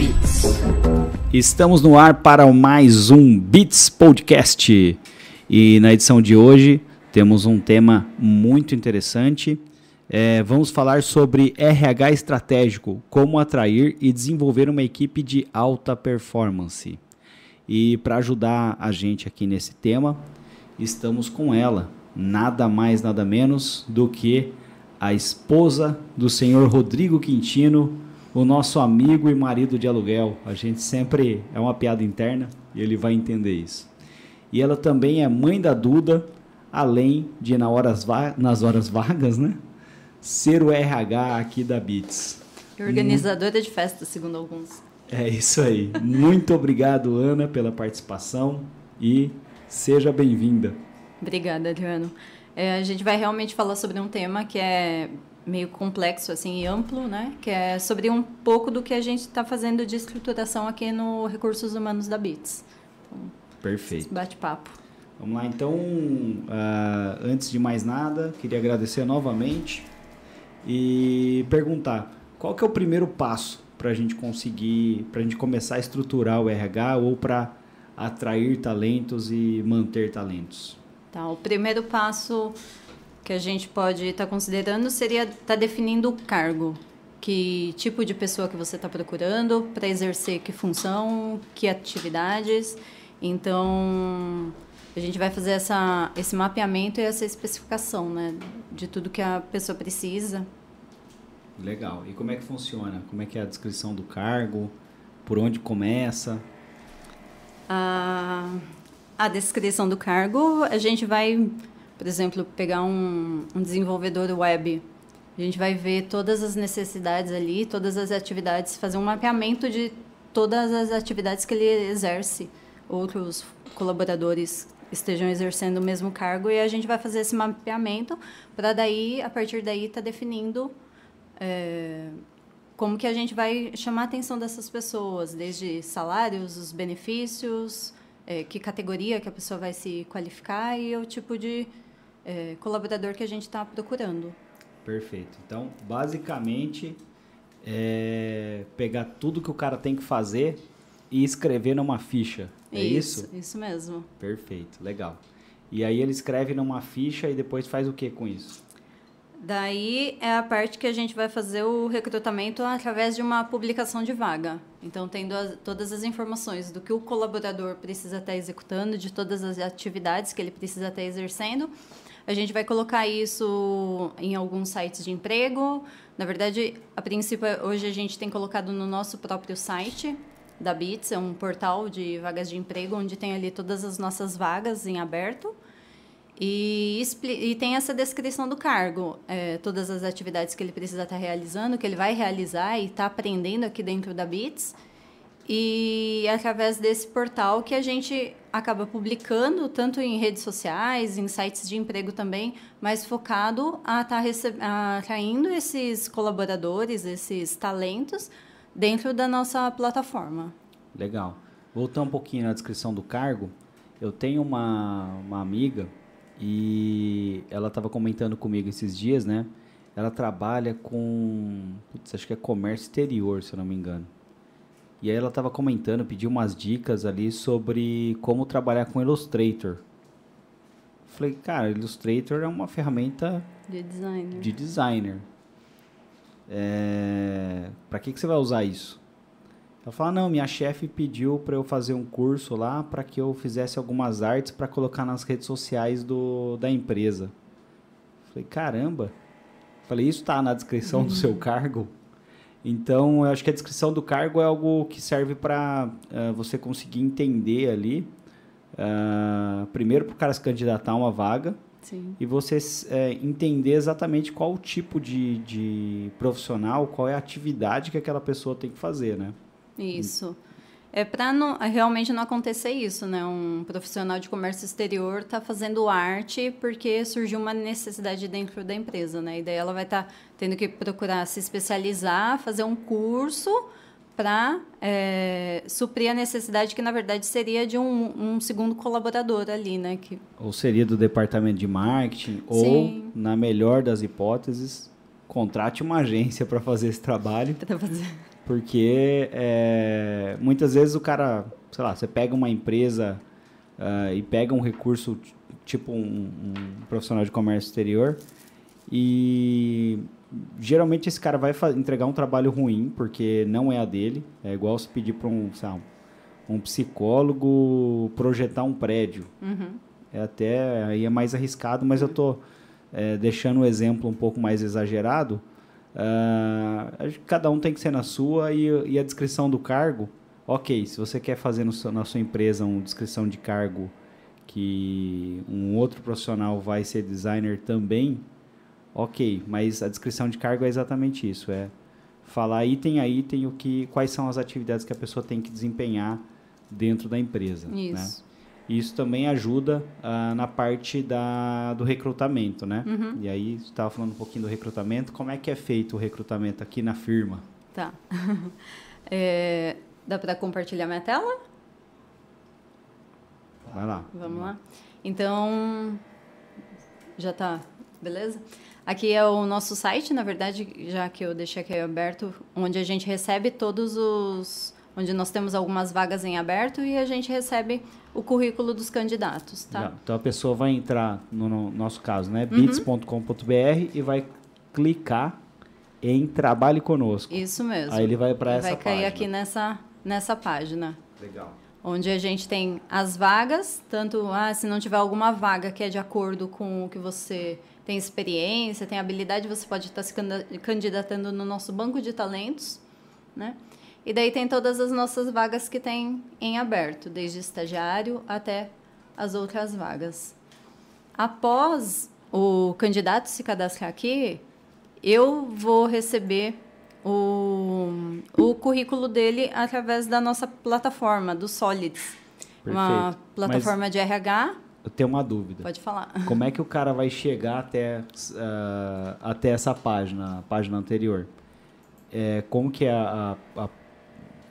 Beats. Estamos no ar para mais um Beats Podcast. E na edição de hoje temos um tema muito interessante. É, vamos falar sobre RH estratégico, como atrair e desenvolver uma equipe de alta performance. E para ajudar a gente aqui nesse tema, estamos com ela, nada mais, nada menos do que a esposa do senhor Rodrigo Quintino, o nosso amigo e marido de aluguel. A gente sempre é uma piada interna e ele vai entender isso. E ela também é mãe da Duda, além de na horas nas horas vagas, né? Ser o RH aqui da Beats. Organizadora de festa, segundo alguns. É isso aí. Muito obrigado, Ana, pela participação e seja bem-vinda. Obrigada, Adriano. É, a gente vai realmente falar sobre um tema que é meio complexo assim e amplo, né? Que é sobre um pouco do que a gente está fazendo de estruturação aqui no Recursos Humanos da BITS. Então, Perfeito. Bate-papo. Vamos lá, então, uh, antes de mais nada, queria agradecer novamente e perguntar qual que é o primeiro passo para a gente conseguir, para a gente começar a estruturar o RH ou para atrair talentos e manter talentos? Tá, o primeiro passo que a gente pode estar tá considerando seria estar tá definindo o cargo. Que tipo de pessoa que você está procurando para exercer que função, que atividades. Então, a gente vai fazer essa, esse mapeamento e essa especificação né, de tudo que a pessoa precisa. Legal. E como é que funciona? Como é que é a descrição do cargo? Por onde começa? A, a descrição do cargo, a gente vai, por exemplo, pegar um, um desenvolvedor web. A gente vai ver todas as necessidades ali, todas as atividades, fazer um mapeamento de todas as atividades que ele exerce outros colaboradores estejam exercendo o mesmo cargo e a gente vai fazer esse mapeamento para daí, a partir daí, tá definindo é, como que a gente vai chamar a atenção dessas pessoas, desde salários, os benefícios, é, que categoria que a pessoa vai se qualificar e o tipo de é, colaborador que a gente está procurando. Perfeito. Então, basicamente, é pegar tudo que o cara tem que fazer e escrever numa ficha. É isso? Isso, isso mesmo. Perfeito, legal. E aí ele escreve numa ficha e depois faz o que com isso? Daí é a parte que a gente vai fazer o recrutamento através de uma publicação de vaga. Então, tendo as, todas as informações do que o colaborador precisa estar executando, de todas as atividades que ele precisa estar exercendo, a gente vai colocar isso em alguns sites de emprego. Na verdade, a princípio, hoje a gente tem colocado no nosso próprio site, da Bits, é um portal de vagas de emprego onde tem ali todas as nossas vagas em aberto. E, e tem essa descrição do cargo, é, todas as atividades que ele precisa estar realizando, que ele vai realizar e está aprendendo aqui dentro da Bits. E é através desse portal que a gente acaba publicando, tanto em redes sociais, em sites de emprego também, mas focado a estar tá atraindo esses colaboradores, esses talentos dentro da nossa plataforma. Legal. Voltando um pouquinho na descrição do cargo, eu tenho uma, uma amiga e ela estava comentando comigo esses dias, né? Ela trabalha com, putz, acho que é comércio exterior, se eu não me engano. E aí ela estava comentando, pediu umas dicas ali sobre como trabalhar com Illustrator. Falei, cara, Illustrator é uma ferramenta de designer. De designer. É... Para que, que você vai usar isso? Ela fala, não, minha chefe pediu para eu fazer um curso lá para que eu fizesse algumas artes para colocar nas redes sociais do, da empresa. Falei, caramba. Falei, isso está na descrição do seu cargo? Então, eu acho que a descrição do cargo é algo que serve para uh, eh, você conseguir entender ali, uh, primeiro para o cara se candidatar a uma vaga, Sim. e você é, entender exatamente qual o tipo de, de profissional, qual é a atividade que aquela pessoa tem que fazer, né? Isso. É para realmente não acontecer isso, né? Um profissional de comércio exterior está fazendo arte porque surgiu uma necessidade dentro da empresa, né? E daí ela vai estar tá tendo que procurar se especializar, fazer um curso para é, suprir a necessidade que na verdade seria de um, um, segundo colaborador ali, né? Que... Ou seria do departamento de marketing, Sim. ou na melhor das hipóteses, contrate uma agência para fazer esse trabalho. Para fazer Porque é, muitas vezes o cara, sei lá, você pega uma empresa uh, e pega um recurso tipo um, um, profissional de comércio exterior e geralmente esse cara vai entregar um trabalho ruim porque não é a dele. É igual se pedir para um, um psicólogo projetar um prédio. Uhum. É até aí é mais arriscado, mas eu tô é, deixando o exemplo um pouco mais exagerado. Uh, cada um tem que ser na sua e, e, a descrição do cargo. Ok, se você quer fazer na sua empresa uma descrição de cargo que um outro profissional vai ser designer também, ok, mas a descrição de cargo é exatamente isso, é falar item a item o que, quais são as atividades que a pessoa tem que desempenhar dentro da empresa. Né? Isso. Né? Isso também ajuda uh, na parte da, do recrutamento, né? Uhum. E aí, você estava falando um pouquinho do recrutamento. Como é que é feito o recrutamento aqui na firma? Tá. é, dá para compartilhar minha tela? Vai lá. Vamos lá. Então, já tá, beleza? Aqui é o nosso site, na verdade, já que eu deixei aqui aberto, onde a gente recebe todos os onde nós temos algumas vagas em aberto e a gente recebe o currículo dos candidatos, tá? Então a pessoa vai entrar no, no nosso caso, né, uhum. bits.com.br e vai clicar em trabalhe conosco. Isso mesmo. Aí ele vai para essa vai página. Vai cair aqui nessa nessa página. Legal. Onde a gente tem as vagas, tanto ah, se não tiver alguma vaga que é de acordo com o que você tem experiência, tem habilidade, você pode estar se candidatando no nosso banco de talentos, né? E daí tem todas as nossas vagas que tem em aberto, desde estagiário até as outras vagas. Após o candidato se cadastrar aqui, eu vou receber o, o currículo dele através da nossa plataforma, do Solids. Perfeito. Uma plataforma Mas de RH. Eu tenho uma dúvida. Pode falar. Como é que o cara vai chegar até, uh, até essa página, a página anterior? É, como que é a, a, a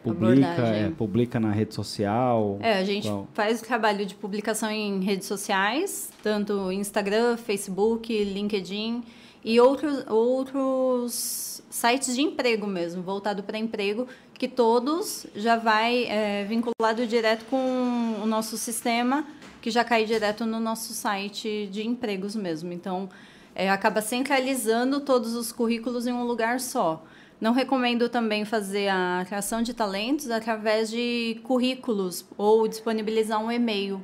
Publica, é, publica na rede social? É, a gente qual? faz o trabalho de publicação em redes sociais, tanto Instagram, Facebook, LinkedIn e outros, outros sites de emprego mesmo, voltado para emprego, que todos já vai é, vinculado direto com o nosso sistema, que já cai direto no nosso site de empregos mesmo. Então, é, acaba centralizando todos os currículos em um lugar só. Não recomendo também fazer a criação de talentos através de currículos ou disponibilizar um e-mail.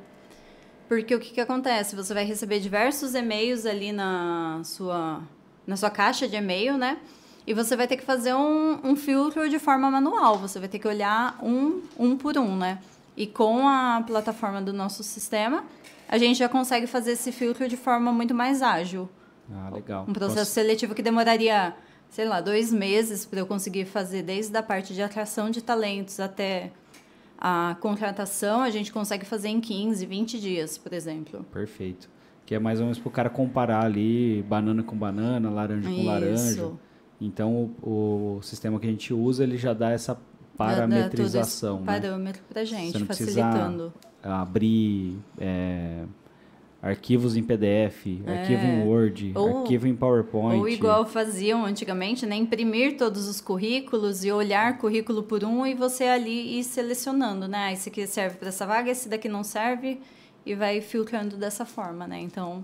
Porque o que, que acontece? Você vai receber diversos e-mails ali na sua, na sua caixa de e-mail, né? E você vai ter que fazer um, um filtro de forma manual. Você vai ter que olhar um, um por um, né? E com a plataforma do nosso sistema, a gente já consegue fazer esse filtro de forma muito mais ágil. Ah, legal. Um processo Posso... seletivo que demoraria sei lá, dois meses para eu conseguir fazer desde a parte de atração de talentos até a contratação, a gente consegue fazer em 15, 20 dias, por exemplo. Perfeito. Que é mais ou menos para o cara comparar ali banana com banana, laranja com Isso. laranja. Então, o, o, sistema que a gente usa, ele já dá essa parametrização. Dá, dá né? parâmetro para gente, facilitando. abrir... É, arquivos em PDF, é. arquivo em Word, ou, arquivo em PowerPoint. Ou igual faziam antigamente, né? Imprimir todos os currículos e olhar currículo por um e você ali ir selecionando, né? Esse aqui serve para essa vaga, esse daqui não serve e vai filtrando dessa forma, né? Então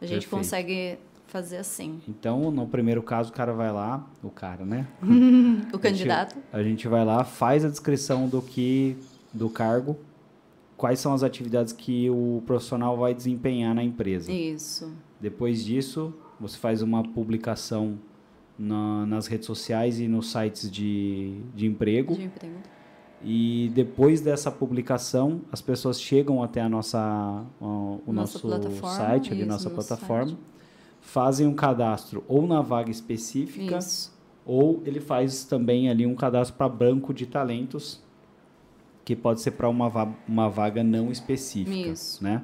a gente Perfeito. consegue fazer assim. Então, no primeiro caso, o cara vai lá, o cara, né? o candidato. A gente, a gente vai lá, faz a descrição do que do cargo quais são as atividades que o profissional vai desempenhar na empresa. Isso. Depois disso, você faz uma publicação na, nas redes sociais e nos sites de, de emprego. De emprego. E depois dessa publicação, as pessoas chegam até a nossa, o nossa nosso site, ali, nossa plataforma, site. fazem um cadastro ou na vaga específica, isso. ou ele faz também ali um cadastro para banco de talentos que pode ser para uma, va uma vaga não específica, Isso. né?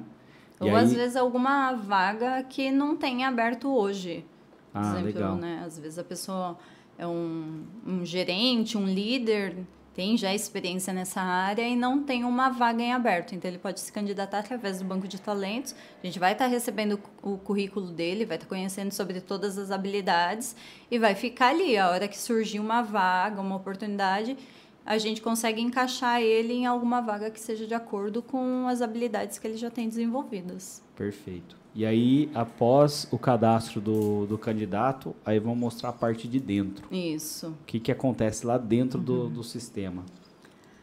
Ou às vezes alguma vaga que não tem aberto hoje. Por ah, exemplo, legal. né? Às vezes a pessoa é um, um gerente, um líder, tem já experiência nessa área e não tem uma vaga em aberto. Então, ele pode se candidatar através do banco de talentos. A gente vai estar recebendo o currículo dele, vai estar conhecendo sobre todas as habilidades e vai ficar ali. A hora que surgir uma vaga, uma oportunidade, a gente consegue encaixar ele em alguma vaga que seja de acordo com as habilidades que ele já tem desenvolvidas. Perfeito. E aí, após o cadastro do, do candidato, aí vão mostrar a parte de dentro. Isso. O que, que acontece lá dentro uhum. do, do sistema.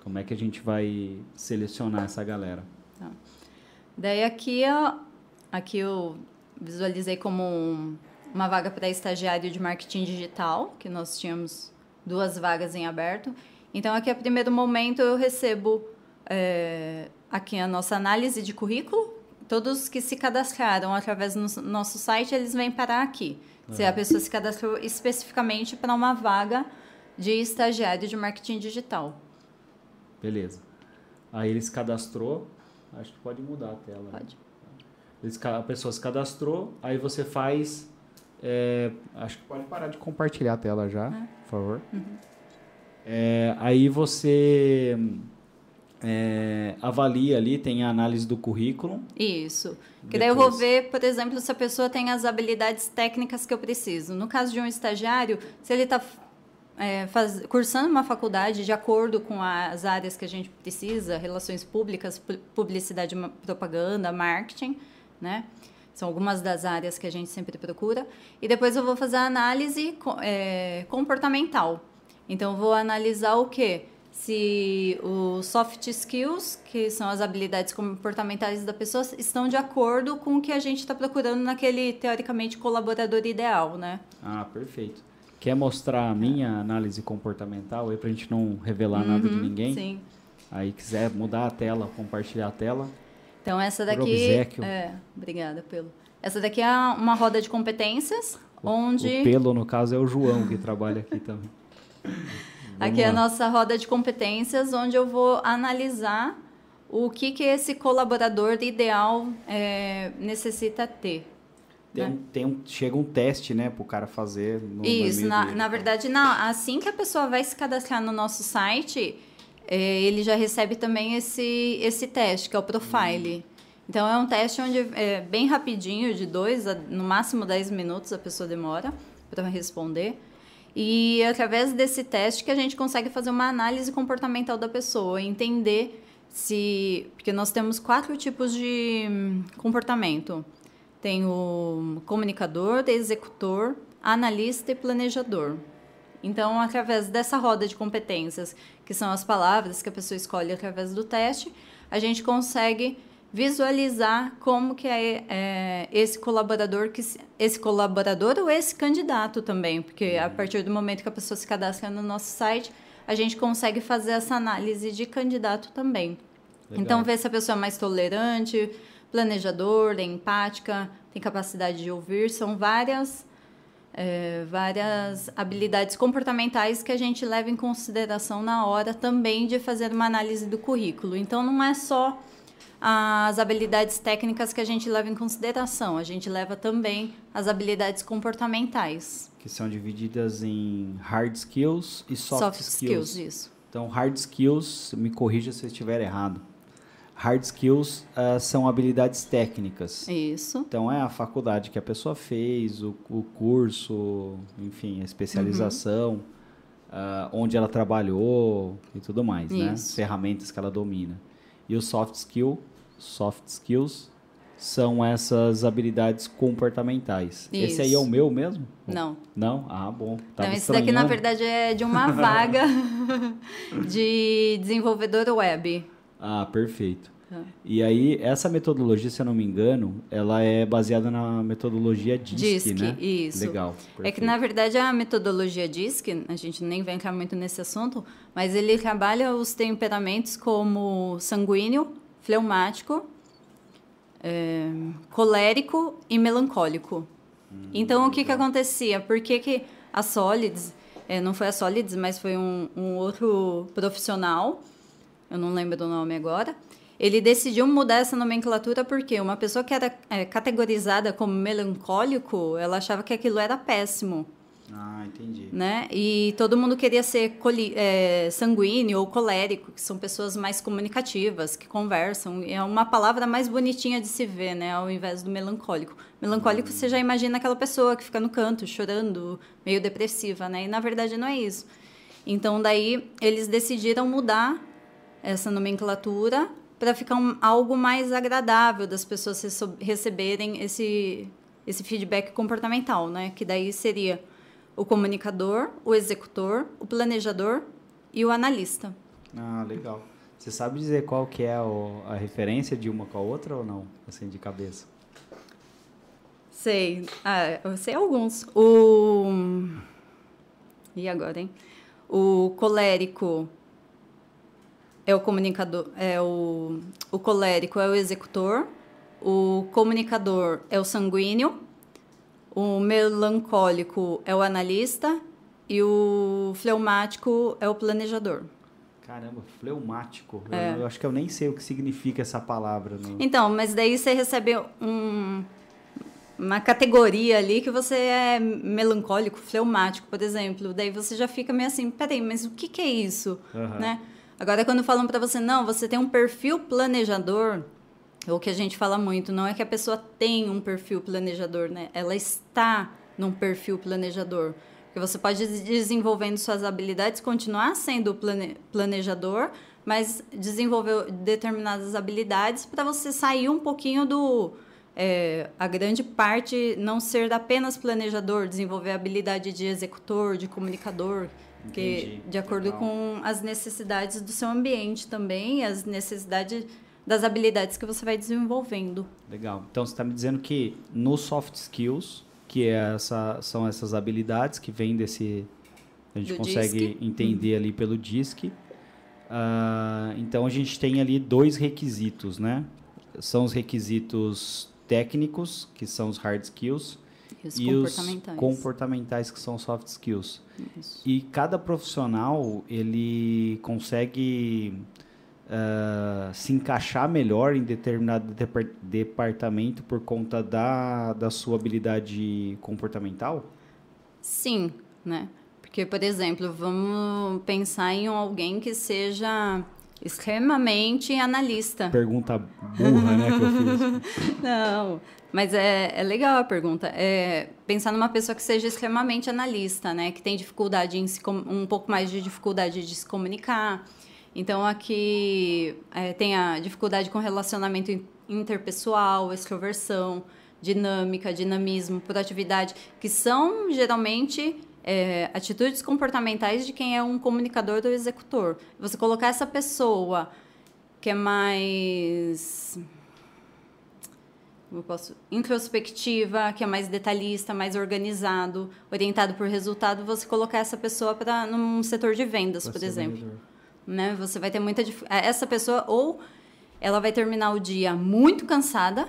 Como é que a gente vai selecionar essa galera? Tá. Daí aqui, ó, aqui eu visualizei como um, uma vaga para estagiário de marketing digital, que nós tínhamos duas vagas em aberto. Então, aqui, a primeiro momento, eu recebo é, aqui a nossa análise de currículo, todos que se cadastraram através do nosso site, eles vêm parar aqui. Uhum. Se a pessoa se cadastrou especificamente para uma vaga de estagiário de marketing digital. Beleza. Aí ele se cadastrou, acho que pode mudar a tela. Pode. a pessoa se cadastrou, aí você faz. É, acho que pode parar de compartilhar a tela já, uhum. por favor. Uhum. É, aí você é, avalia ali, tem a análise do currículo. Isso. Que daí eu vou ver, por exemplo, se a pessoa tem as habilidades técnicas que eu preciso. No caso de um estagiário, se ele está é, cursando uma faculdade de acordo com as áreas que a gente precisa, relações públicas, publicidade, propaganda, marketing, né? São algumas das áreas que a gente sempre procura. E depois eu vou fazer a análise é, comportamental. Então, vou analisar o quê? se os soft skills, que são as habilidades comportamentais da pessoa, estão de acordo com o que a gente está procurando naquele, teoricamente, colaborador ideal, né? Ah, perfeito. Quer mostrar a minha análise comportamental aí para a gente não revelar uhum, nada de ninguém? Sim. Aí quiser mudar a tela, compartilhar a tela. Então essa daqui, é, obrigada pelo. Essa daqui é uma roda de competências, o, onde o pelo no caso é o João que trabalha aqui também. Aqui é a nossa roda de competências, onde eu vou analisar o que, que esse colaborador ideal é, necessita ter. Tem, né? tem um, chega um teste, né, para o cara fazer. No Isso, na, na verdade, não. Assim que a pessoa vai se cadastrar no nosso site, é, ele já recebe também esse, esse teste, que é o Profile. Hum. Então, é um teste onde é bem rapidinho, de dois a no máximo dez minutos a pessoa demora para responder. E é através desse teste que a gente consegue fazer uma análise comportamental da pessoa, entender se. Porque nós temos quatro tipos de hum, comportamento: tem o comunicador, executor, analista e planejador. Então, através dessa roda de competências, que são as palavras que a pessoa escolhe através do teste, a gente consegue visualizar como que é, é, esse colaborador que esse colaborador ou esse candidato também, porque a uhum. partir do momento que a pessoa se cadastra no nosso site, a gente consegue fazer essa análise de candidato também. Legal. Então ver se a pessoa é mais tolerante, planejador, é empática, tem capacidade de ouvir, são várias é, várias habilidades comportamentais que a gente leva em consideração na hora também de fazer uma análise do currículo. Então não é só as habilidades técnicas que a gente leva em consideração. A gente leva também as habilidades comportamentais. Que são divididas em hard skills e soft, soft skills. skills. Isso. Então, hard skills, me corrija se eu estiver errado. Hard skills uh, são habilidades técnicas. Isso. Então, é a faculdade que a pessoa fez, o, o curso, enfim, a especialização, uhum. uh, onde ela trabalhou e tudo mais, né? Isso. né? Ferramentas que ela domina. E o soft skill soft skills são essas habilidades comportamentais. Isso. Esse aí é o meu mesmo? Não. Não? Ah, bom. Tava Não, esse daqui, na verdade, é de uma vaga de desenvolvedor web. Ah, perfeito. Tá. E aí, essa metodologia, se eu não me engano, ela é baseada na metodologia DISC, DISC né? isso. Legal. Perfeito. É que, na verdade, a metodologia DISC, a gente nem vai entrar muito nesse assunto, mas ele trabalha os temperamentos como sanguíneo, fleumático, é, colérico e melancólico. Hum, então, o que, que acontecia? Por que, que a Solids, é, não foi a Solids, mas foi um, um outro profissional, eu não lembro do nome agora, ele decidiu mudar essa nomenclatura porque uma pessoa que era é, categorizada como melancólico, ela achava que aquilo era péssimo. Ah, entendi. Né? E todo mundo queria ser é, sanguíneo ou colérico, que são pessoas mais comunicativas, que conversam. É uma palavra mais bonitinha de se ver, né? Ao invés do melancólico. Melancólico, você já imagina aquela pessoa que fica no canto, chorando, meio depressiva, né? E na verdade não é isso. Então, daí, eles decidiram mudar essa nomenclatura para ficar um, algo mais agradável das pessoas receberem esse, esse feedback comportamental, né? Que daí seria o comunicador, o executor, o planejador e o analista. Ah, legal. Você sabe dizer qual que é a referência de uma com a outra ou não, assim, de cabeça? Sei. Ah, eu sei alguns. O... E agora, hein? O colérico é o comunicador, é o, o colérico é o executor, o comunicador é o sanguíneo, o melancólico é o analista e o fleumático é o planejador. Caramba, fleumático. É. Eu, eu, acho que eu nem sei o que significa essa palavra. No... Então, mas daí você recebe um, uma categoria ali que você é melancólico, fleumático, por exemplo. Daí você já fica meio assim, peraí, mas o que, que é isso? Uhum. Né? Agora, quando falam para você, não, você tem um perfil planejador, o que a gente fala muito, não é que a pessoa tem um perfil planejador, né? Ela está num perfil planejador. Porque você pode ir desenvolvendo suas habilidades, continuar sendo plane planejador, mas desenvolver determinadas habilidades para você sair um pouquinho do. É, a grande parte não ser apenas planejador, desenvolver a habilidade de executor, de comunicador, que de acordo Legal. com as necessidades do seu ambiente também, as necessidades das habilidades que você vai desenvolvendo. Legal. Então você está me dizendo que no soft skills, que é essa, são essas habilidades que vêm desse. A gente Do consegue entender ali pelo DISC. Uh, então a gente tem ali dois requisitos, né? São os requisitos técnicos, que são os hard skills, e os, e comportamentais. os comportamentais, que são soft skills. Isso. E cada profissional ele consegue uh, se encaixar melhor em determinado depart departamento por conta da, da sua habilidade comportamental? Sim, né? Porque, por exemplo, vamos pensar em alguém que seja extremamente analista. Pergunta burra, né, que eu fiz. Não, mas é, é legal a pergunta. É pensar numa pessoa que seja extremamente analista, né, que tem dificuldade em se um pouco mais de dificuldade de se comunicar, então, aqui é, tem a dificuldade com relacionamento interpessoal, extroversão, dinâmica, dinamismo, proatividade, que são geralmente é, atitudes comportamentais de quem é um comunicador ou executor. Você colocar essa pessoa que é mais eu posso, introspectiva, que é mais detalhista, mais organizado, orientado por resultado, você colocar essa pessoa para num setor de vendas, por exemplo. Vendedor né? Você vai ter muita é, essa pessoa ou ela vai terminar o dia muito cansada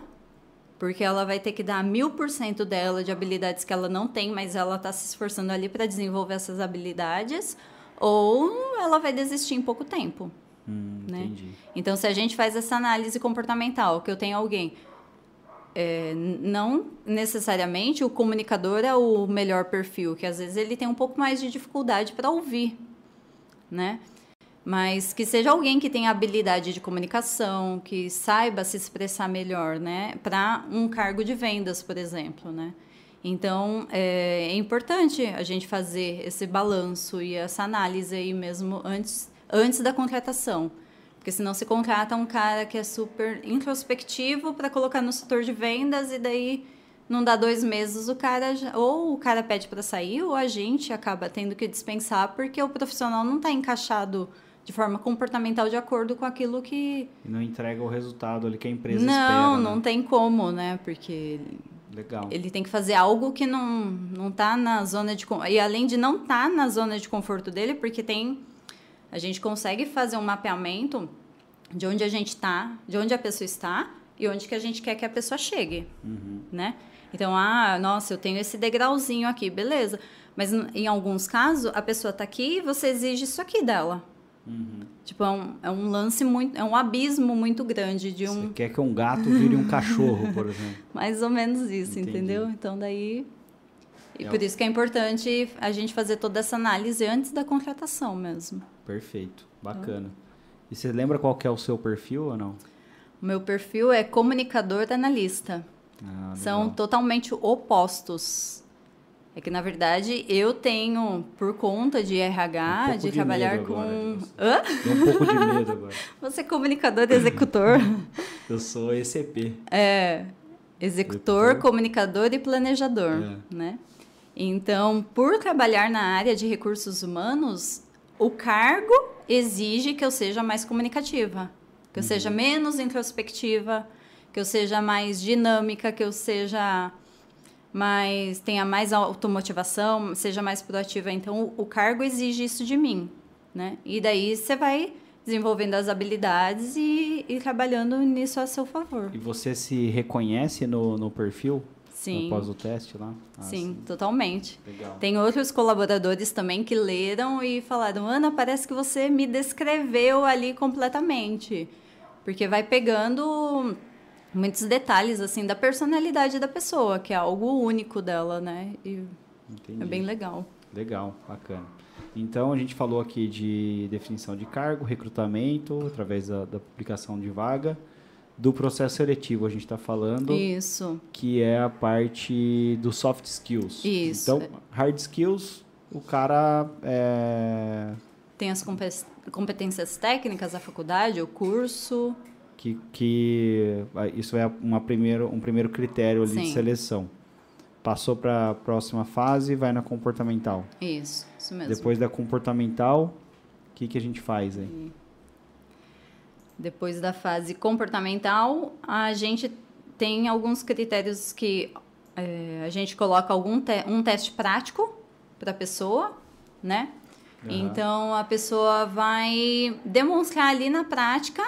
porque ela vai ter que dar mil por cento dela de habilidades que ela não tem, mas ela está se esforçando ali para desenvolver essas habilidades, ou ela vai desistir em pouco tempo. Hum, né? Então, se a gente faz essa análise comportamental, que eu tenho alguém, é, não necessariamente o comunicador é o melhor perfil, que às vezes ele tem um pouco mais de dificuldade para ouvir, né? Mas que seja alguém que tenha habilidade de comunicação, que saiba se expressar melhor, né, para um cargo de vendas, por exemplo, né. Então é, é, importante a gente fazer esse balanço e essa análise aí mesmo antes antes da contratação, porque senão se contrata um cara que é super introspectivo para colocar no setor de vendas e daí não dá dois meses o cara ou o cara pede para sair ou a gente acaba tendo que dispensar porque o profissional não está encaixado de forma comportamental de acordo com aquilo que. E não entrega o resultado ali que a empresa não, espera. Não, não né? tem como, né? Porque. Legal. Ele tem que fazer algo que não, não tá na zona de. E além de não estar tá na zona de conforto dele, porque tem. A gente consegue fazer um mapeamento de onde a gente está, de onde a pessoa está e onde que a gente quer que a pessoa chegue, uhum. né? Então, ah, nossa, eu tenho esse degrauzinho aqui, beleza. Mas em alguns casos, a pessoa está aqui e você exige isso aqui dela. Uhum. Tipo, é um, é um lance muito. É um abismo muito grande de um. Você quer que um gato vire um cachorro, por exemplo. Mais ou menos isso, Entendi. entendeu? Então daí. E é por isso que é importante a gente fazer toda essa análise antes da contratação mesmo. Perfeito, bacana. E você lembra qual que é o seu perfil ou não? O meu perfil é comunicador analista. Ah, São totalmente opostos. É que, na verdade, eu tenho, por conta de RH, um de, de, trabalhar com. Hã? um pouco de medo agora. Você é comunicador e executor? eu sou ECP. É. Executor, executor. comunicador e planejador, é. né? Então, por trabalhar na área de recursos humanos, o cargo exige que eu seja mais comunicativa, que eu uhum. seja menos introspectiva, que eu seja mais dinâmica, que eu seja mais tenha mais automotivação, seja mais proativa. Então, o cargo exige isso de mim, né? E daí você vai desenvolvendo as habilidades e, e trabalhando nisso a seu favor. E você se reconhece no, no perfil? Sim. Após o teste lá? Ah, sim, sim, totalmente. Legal. Tem outros colaboradores também que leram e falaram: Ana, parece que você me descreveu ali completamente. Porque vai pegando muitos detalhes assim da personalidade da pessoa, que é algo único dela, né? E Entendi. é bem legal. Legal, bacana. Então a gente falou aqui de definição de cargo, recrutamento através da, da publicação de vaga do processo seletivo a gente está falando. Isso. Que é a parte dos soft skills. Isso. Então, hard skills, o cara é... tem as competências técnicas da faculdade, o curso. Que, que isso é uma primeiro, um primeiro critério ali de seleção. Passou para a próxima fase, vai na comportamental. Isso, isso mesmo. Depois da comportamental, o que, que a gente faz aí? E depois da fase comportamental, a gente tem alguns critérios que é, a gente coloca algum te um teste prático para a pessoa, né? Uhum. Então a pessoa vai demonstrar ali na prática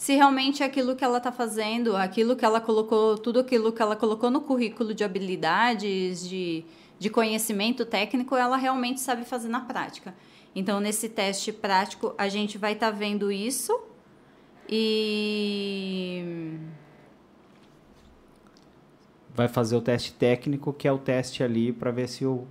se realmente aquilo que ela está fazendo, aquilo que ela colocou, tudo aquilo que ela colocou no currículo de habilidades, de, de conhecimento técnico, ela realmente sabe fazer na prática. Então, nesse teste prático, a gente vai estar tá vendo isso e vai fazer o teste técnico, que é o teste ali para ver se o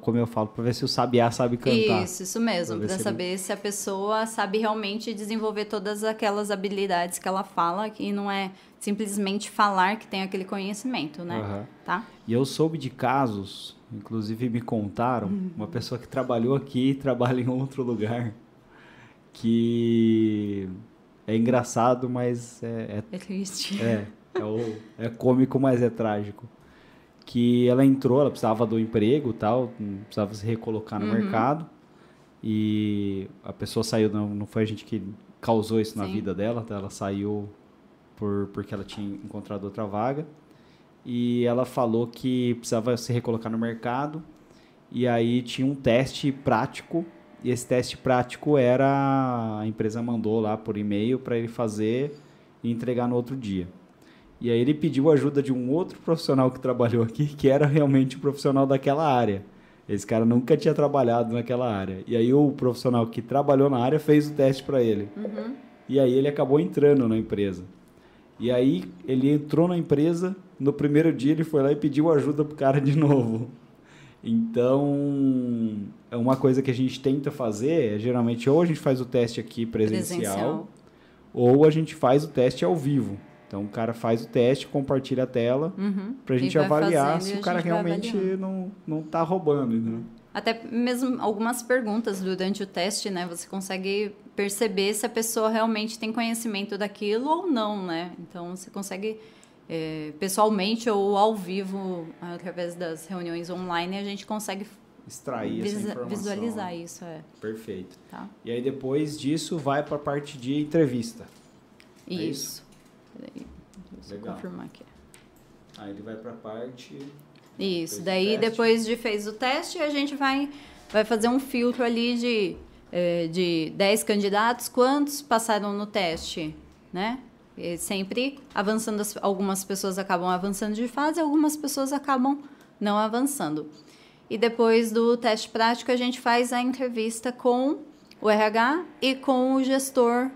como eu falo, para ver se o sabiá sabe cantar. Isso, isso mesmo, para saber ele... se a pessoa sabe realmente desenvolver todas aquelas habilidades que ela fala, que não é simplesmente falar que tem aquele conhecimento, né? Uhum. Tá? E eu soube de casos, inclusive me contaram, uhum. uma pessoa que trabalhou aqui e trabalha em outro lugar, que é engraçado, mas é. É, é triste. É, é, o, é cômico, mas é trágico. Que ela entrou, ela precisava do emprego tal, precisava se recolocar no uhum. mercado. E a pessoa saiu, não, não foi a gente que causou isso Sim. na vida dela, tá? ela saiu por, porque ela tinha encontrado outra vaga. E ela falou que precisava se recolocar no mercado. E aí tinha um teste prático e esse teste prático era a empresa mandou lá por e-mail para ele fazer e entregar no outro dia. E aí ele pediu ajuda de um outro profissional que trabalhou aqui, que era realmente o um profissional daquela área. Esse cara nunca tinha trabalhado naquela área. E aí o profissional que trabalhou na área fez o teste para ele. Uhum. E aí ele acabou entrando na empresa. E aí ele entrou na empresa, no primeiro dia ele foi lá e pediu ajuda pro cara de novo. Então, é uma coisa que a gente tenta fazer, é, geralmente ou a gente faz o teste aqui presencial, presencial, ou a gente faz o teste ao vivo. Então o cara faz o teste, compartilha a tela uhum. para a gente avaliar se o cara realmente não não está roubando, né? Até mesmo algumas perguntas durante o teste, né? Você consegue perceber se a pessoa realmente tem conhecimento daquilo ou não, né? Então você consegue é, pessoalmente ou ao vivo, através das reuniões online, a gente consegue extrair essa informação. Visualizar isso, é. Perfeito. Tá. E aí depois disso vai para a parte de entrevista. Isso. É isso? Peraí, deixa eu confirmar aqui. Aí ele vai para a parte... Isso, daí depois de fez o teste, a gente vai, vai fazer um filtro ali de, é, de 10 candidatos, quantos passaram no teste, né? E sempre avançando, algumas pessoas acabam avançando de fase, algumas pessoas acabam não avançando. E depois do teste prático, a gente faz a entrevista com o RH e com o gestor,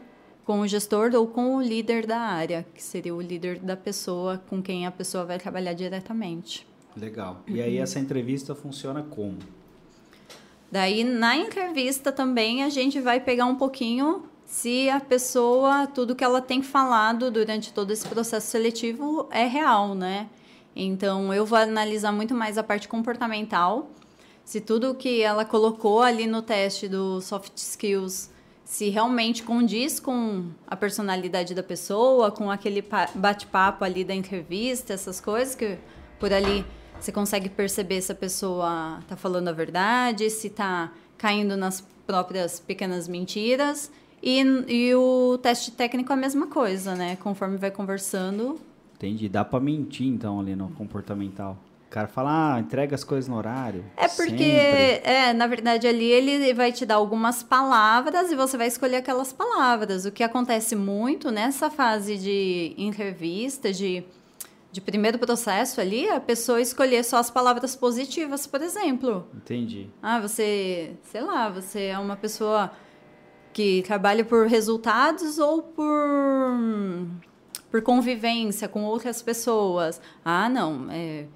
com o gestor ou com o líder da área, que seria o líder da pessoa com quem a pessoa vai trabalhar diretamente. Legal. E aí essa entrevista funciona como? Daí na entrevista também a gente vai pegar um pouquinho se a pessoa, tudo que ela tem falado durante todo esse processo seletivo é real, né? Então eu vou analisar muito mais a parte comportamental, se tudo que ela colocou ali no teste do soft skills se realmente condiz com a personalidade da pessoa, com aquele bate-papo ali da entrevista, essas coisas que por ali você consegue perceber se a pessoa está falando a verdade, se está caindo nas próprias pequenas mentiras. E, e o teste técnico é a mesma coisa, né? Conforme vai conversando. Entendi. Dá para mentir, então, ali no comportamental. O cara fala, ah, entrega as coisas no horário. É porque, é, na verdade, ali ele vai te dar algumas palavras e você vai escolher aquelas palavras. O que acontece muito nessa fase de entrevista, de de primeiro processo ali, a pessoa escolher só as palavras positivas, por exemplo. Entendi. Ah, você, sei lá, você é uma pessoa que trabalha por resultados ou por por convivência com outras pessoas. Ah, não, é,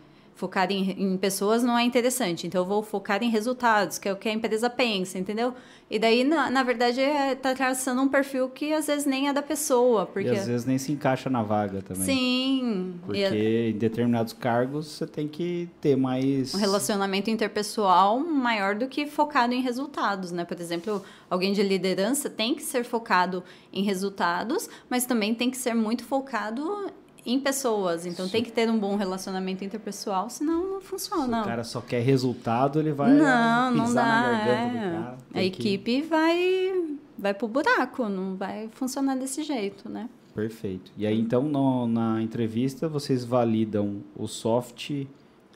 focar em, em, pessoas não é interessante, então eu vou focar em resultados, que é o que a empresa pensa, entendeu? E daí, na, na verdade, é, tá traçando um perfil que às vezes nem é da pessoa. Porque... E às vezes nem se encaixa na vaga também. Sim. Porque em determinados cargos você tem que ter mais. Um relacionamento interpessoal maior do que focado em resultados, né? Por exemplo, alguém de liderança tem que ser focado em resultados, mas também tem que ser muito focado em pessoas. Então Sim. tem que ter um bom relacionamento interpessoal, senão não funciona. Se o cara só quer resultado, ele vai não, pisar não dá, na garganta é. do cara. A equipe vai vai pro buraco, não vai funcionar desse jeito, né? Perfeito. E aí então no, na entrevista vocês validam o soft e,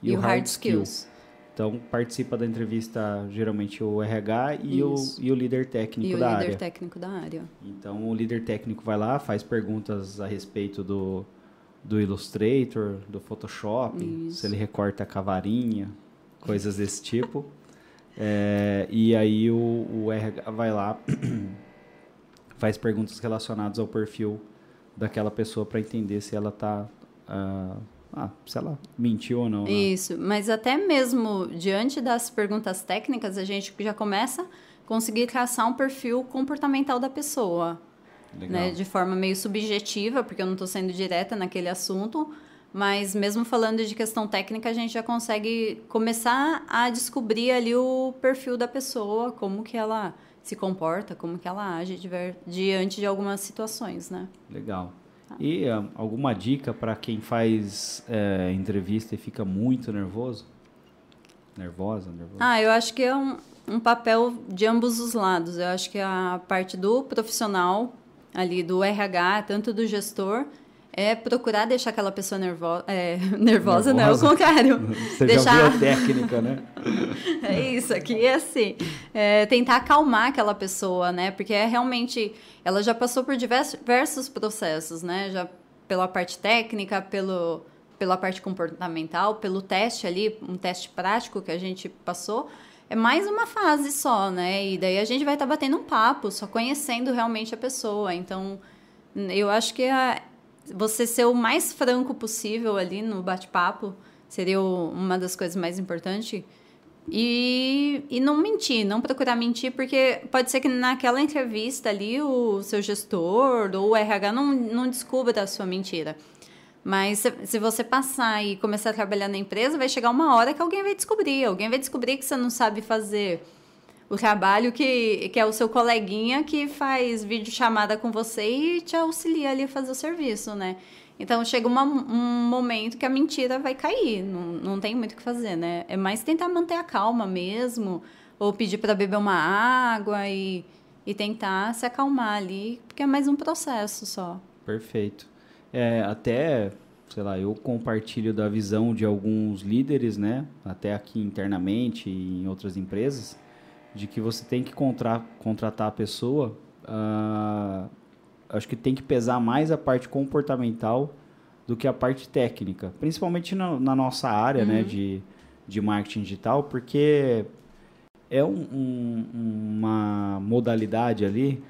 e o, hard, hard skills. skills. Então participa da entrevista geralmente o RH e, o, e o líder técnico e da área. E o líder técnico da área. Então o líder técnico vai lá, faz perguntas a respeito do do Illustrator, do Photoshop, Isso. se ele recorta a cavarinha, coisas desse tipo. É, e aí o, o RH vai lá, faz perguntas relacionadas ao perfil daquela pessoa para entender se ela está uh, ah, se ela mentiu ou não. Né? Isso, mas até mesmo diante das perguntas técnicas, a gente já começa a conseguir traçar um perfil comportamental da pessoa né, de forma meio subjetiva, porque eu não estou sendo direta naquele assunto, mas mesmo falando de questão técnica, a gente já consegue começar a descobrir ali o perfil da pessoa, como que ela se comporta, como que ela age diante de algumas situações, né? Legal. Tá. E uh, alguma dica para quem faz é, entrevista e fica muito nervoso? Nervosa, nervosa? Ah, eu acho que é um, um papel de ambos os lados. Eu acho que a parte do profissional ali do RH, tanto do gestor, é procurar deixar aquela pessoa nervo é, nervosa, nervosa, não, é o contrário. Você deixar... já viu a técnica, né? é isso, aqui é assim. É, tentar acalmar aquela pessoa, né? Porque é realmente. Ela já passou por diversos processos, né? Já pela parte técnica, pelo, pela parte comportamental, pelo teste ali, um teste prático que a gente passou é mais uma fase só, né? E daí a gente vai estar tá batendo um papo, só conhecendo realmente a pessoa. Então, eu acho que a, você ser o mais franco possível ali no bate-papo seria o, uma das coisas mais importantes. E, e não mentir, não procurar mentir, porque pode ser que naquela entrevista ali o seu gestor ou o RH não, não descubra a sua mentira. Mas se, se, você passar e começar a trabalhar na empresa, vai chegar uma hora que alguém vai descobrir. Alguém vai descobrir que você não sabe fazer o trabalho que, que é o seu coleguinha que faz vídeo chamada com você e te auxilia ali a fazer o serviço, né? Então chega uma, um momento que a mentira vai cair, não, não tem muito o que fazer, né? É mais tentar manter a calma mesmo, ou pedir para beber uma água e, e tentar se acalmar ali, porque é mais um processo só. Perfeito. É, até, sei lá, eu compartilho da visão de alguns líderes, né? Até aqui internamente e em outras empresas, de que você tem que contra, contratar a pessoa. Uh, acho que tem que pesar mais a parte comportamental do que a parte técnica, principalmente na, na nossa área, né, uhum. né, de, de marketing digital, porque é um, um, uma modalidade ali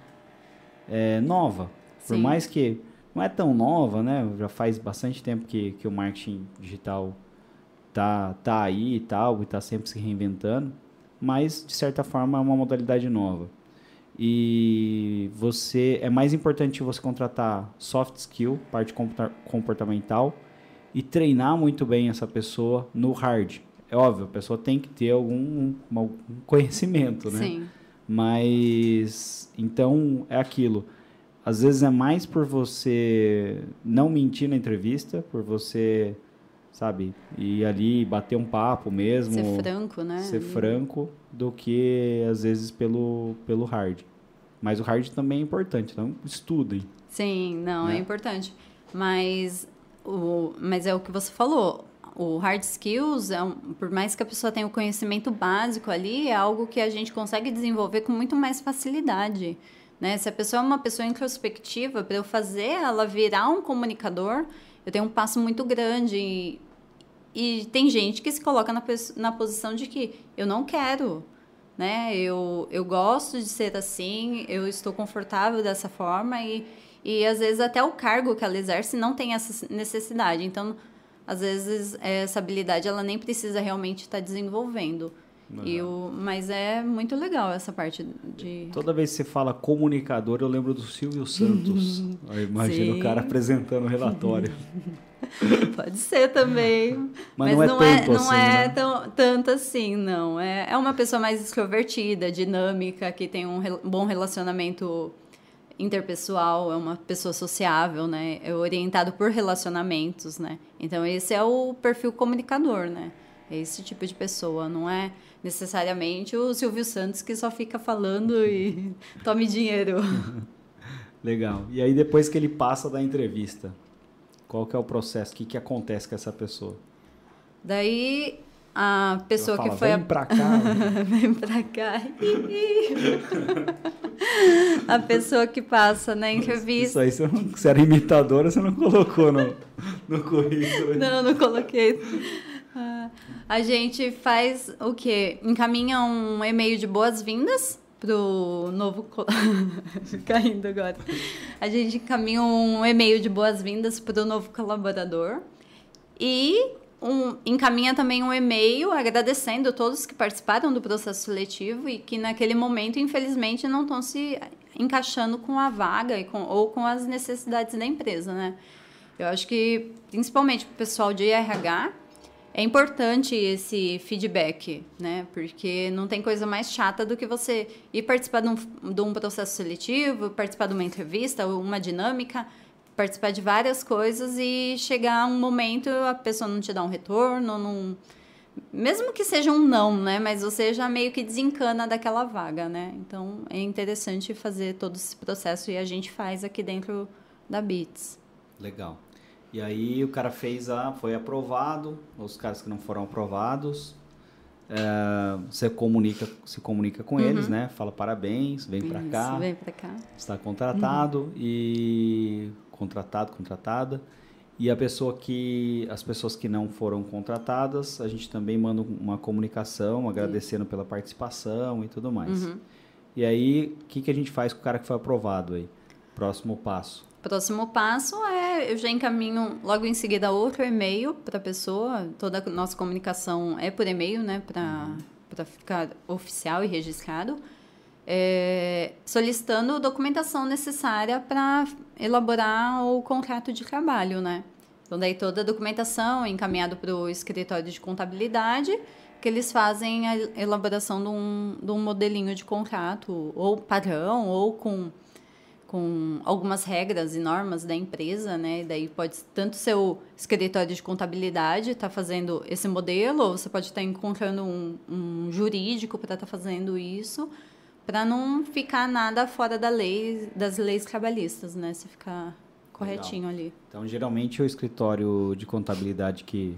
é, nova. Sim. Por mais que não é tão nova, né? Já faz bastante tempo que, que o marketing digital tá, tá aí e tal, e tá sempre se reinventando, mas de certa forma é uma modalidade nova. E você é mais importante você contratar soft skill, parte comportamental, e treinar muito bem essa pessoa no hard. É óbvio, a pessoa tem que ter algum, algum conhecimento, né? Sim. Mas então é aquilo. Às vezes é mais por você não mentir na entrevista, por você sabe? E ali bater um papo mesmo. Ser franco, né? Ser franco do que às vezes pelo, pelo hard. Mas o hard também é importante, então estudem. Sim, não, é né? é importante. Mas, o, mas é o que você falou. O hard skills, é um, por mais que a pessoa tenha o conhecimento básico ali, é algo que a gente consegue desenvolver com muito mais facilidade. Né? Se a pessoa é uma pessoa introspectiva, para eu fazer ela virar um comunicador, eu tenho um passo muito grande e tem gente que se coloca na, na posição de que eu não quero, né? Eu, eu gosto de ser assim, eu estou confortável dessa forma e, e às vezes até o cargo que ela exerce não tem essa necessidade. Então, às vezes essa habilidade ela nem precisa realmente estar desenvolvendo. O, mas é muito legal essa parte de. Toda vez que você fala comunicador, eu lembro do Silvio Santos. Imagina o cara apresentando o relatório. Pode ser também. Mas, mas não, é, não, é, não assim, é né? tão, tanto assim, não. É, é uma pessoa mais extrovertida, dinâmica, que tem um re, bom relacionamento interpessoal, é uma pessoa sociável, né? É orientado por relacionamentos, né? Então esse é o perfil comunicador, né? É esse tipo de pessoa, não é necessariamente o Silvio Santos que só fica falando e tome dinheiro. Legal. E aí depois que ele passa da entrevista, qual que é o processo? O que, que acontece com essa pessoa? Daí a pessoa fala, que foi vem a... pra cá vem pra cá a pessoa que passa na entrevista isso aí você, não, você era imitadora você não colocou no, no currículo não não coloquei a gente faz o quê encaminha um e-mail de boas-vindas pro novo caindo agora. A gente encaminha um e-mail de boas-vindas para o novo colaborador e um, encaminha também um e-mail agradecendo todos que participaram do processo seletivo e que naquele momento, infelizmente, não estão se encaixando com a vaga e com, ou com as necessidades da empresa, né? Eu acho que, principalmente para o pessoal de RH, é importante esse feedback, né? Porque não tem coisa mais chata do que você ir participar de um, de um processo seletivo, participar de uma entrevista, uma dinâmica, participar de várias coisas e chegar um momento a pessoa não te dá um retorno, não mesmo que seja um não, né? Mas você já meio que desencana daquela vaga, né? Então é interessante fazer todo esse processo e a gente faz aqui dentro da Bits. Legal. E aí o cara fez a. foi aprovado, os caras que não foram aprovados. É, você comunica, se comunica com uhum. eles, né? Fala parabéns, vem para cá. Vem para cá. Está contratado uhum. e contratado, contratada. E a pessoa que as pessoas que não foram contratadas, a gente também manda uma comunicação agradecendo pela participação e tudo mais. Uhum. E aí, o que, que a gente faz com o cara que foi aprovado aí? Próximo passo. Próximo passo é eu já encaminho logo em seguida outro e-mail para a pessoa. Toda a nossa comunicação é por e-mail, né? Para ficar oficial e registrado. É, solicitando documentação necessária para elaborar o contrato de trabalho, né? Então, daí toda a documentação é encaminhada para o escritório de contabilidade, que eles fazem a elaboração de um, de um modelinho de contrato, ou padrão, ou com com algumas regras e normas da empresa, né? Daí pode tanto ser o escritório de contabilidade estar tá fazendo esse modelo, ou você pode estar tá encontrando um, um jurídico para estar tá fazendo isso, para não ficar nada fora da lei, das leis trabalhistas, né? Se ficar corretinho Legal. ali. Então, geralmente o escritório de contabilidade que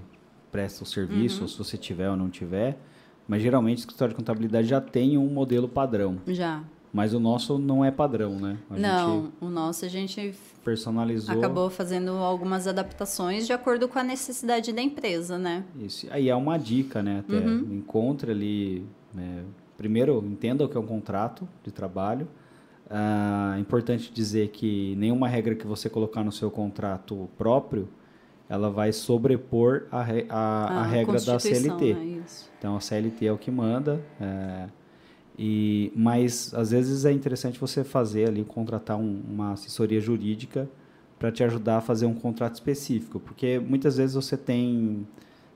presta o serviço, uhum. se você tiver ou não tiver, mas geralmente o escritório de contabilidade já tem um modelo padrão. Já. Mas o nosso não é padrão, né? A não, o nosso a gente personalizou. Acabou fazendo algumas adaptações de acordo com a necessidade da empresa, né? Isso. Aí é uma dica, né? Até uhum. encontre ali. Né? Primeiro, entenda o que é um contrato de trabalho. Ah, é importante dizer que nenhuma regra que você colocar no seu contrato próprio ela vai sobrepor a, a, a, a regra da CLT. Né? Então a CLT é o que manda. É, e, mas às vezes é interessante você fazer ali, contratar um, uma assessoria jurídica para te ajudar a fazer um contrato específico, porque muitas vezes você tem,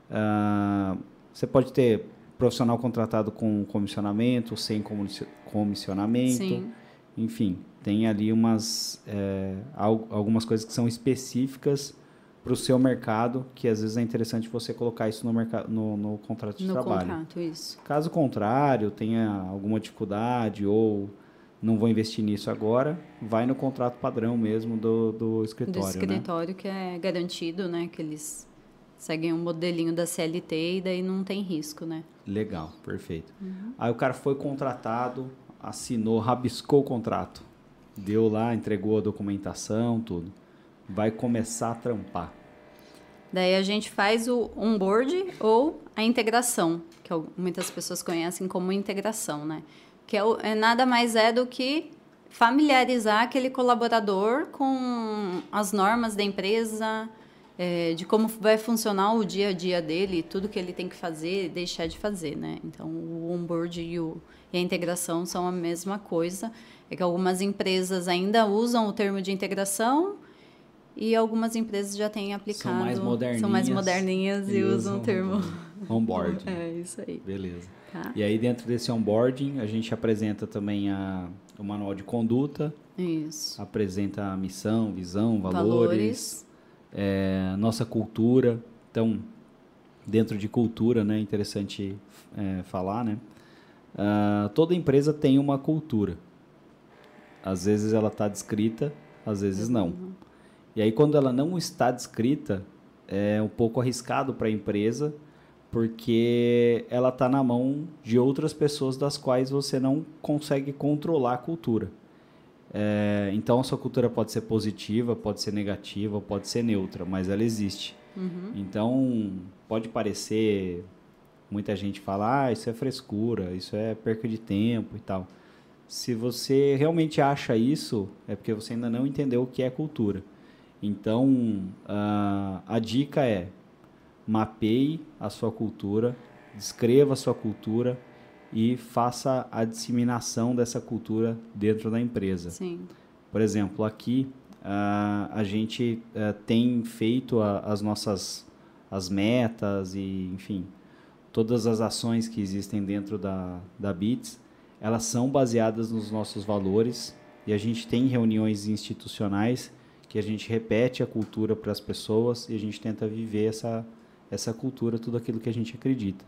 uh, você pode ter profissional contratado com comissionamento, sem comissionamento, Sim. enfim, tem ali umas é, algumas coisas que são específicas para o seu mercado, que às vezes é interessante você colocar isso no, mercado, no, no contrato de no trabalho. Contrato, isso. Caso contrário, tenha alguma dificuldade ou não vou investir nisso agora, vai no contrato padrão mesmo do, do escritório. Do né? escritório né? que é garantido, né? Que eles seguem um modelinho da CLT e daí não tem risco, né? Legal, perfeito. Uhum. Aí o cara foi contratado, assinou, rabiscou o contrato, deu lá, entregou a documentação, tudo. Vai começar a trampar. Daí a gente faz o onboard ou a integração, que muitas pessoas conhecem como integração, né? que é, é nada mais é do que familiarizar aquele colaborador com as normas da empresa, é, de como vai funcionar o dia a dia dele, tudo que ele tem que fazer e deixar de fazer, né? Então, o onboard e, o, e a integração são a mesma coisa. É que algumas empresas ainda usam o termo de integração e algumas empresas já têm aplicado. São mais moderninhas. São mais moderninhas e, e usam o termo. Onboard. é, isso aí. Beleza. Tá. E aí, dentro desse onboarding, a gente apresenta também a, o manual de conduta. Isso. Apresenta a missão, visão, valores. valores. É, nossa cultura. Então, dentro de cultura, né, interessante é, falar, né? Uh, toda empresa tem uma cultura. Às vezes ela está descrita, às vezes não. Uhum. E aí, quando ela não está descrita, é um pouco arriscado para a empresa porque ela está na mão de outras pessoas das quais você não consegue controlar a cultura. É, então a sua cultura pode ser positiva, pode ser negativa, pode ser neutra, mas ela existe. Uhum. Então pode parecer muita gente fala, ah, isso é frescura, isso é perca de tempo e tal. Se você realmente acha isso, é porque você ainda não entendeu o que é cultura. Então, uh, a dica é mapeie a sua cultura, descreva a sua cultura e faça a disseminação dessa cultura dentro da empresa. Sim. Por exemplo, aqui uh, a gente uh, tem feito a, as nossas as metas e, enfim, todas as ações que existem dentro da, da BITS, elas são baseadas nos nossos valores e a gente tem reuniões institucionais que a gente repete a cultura para as pessoas e a gente tenta viver essa essa cultura, tudo aquilo que a gente acredita.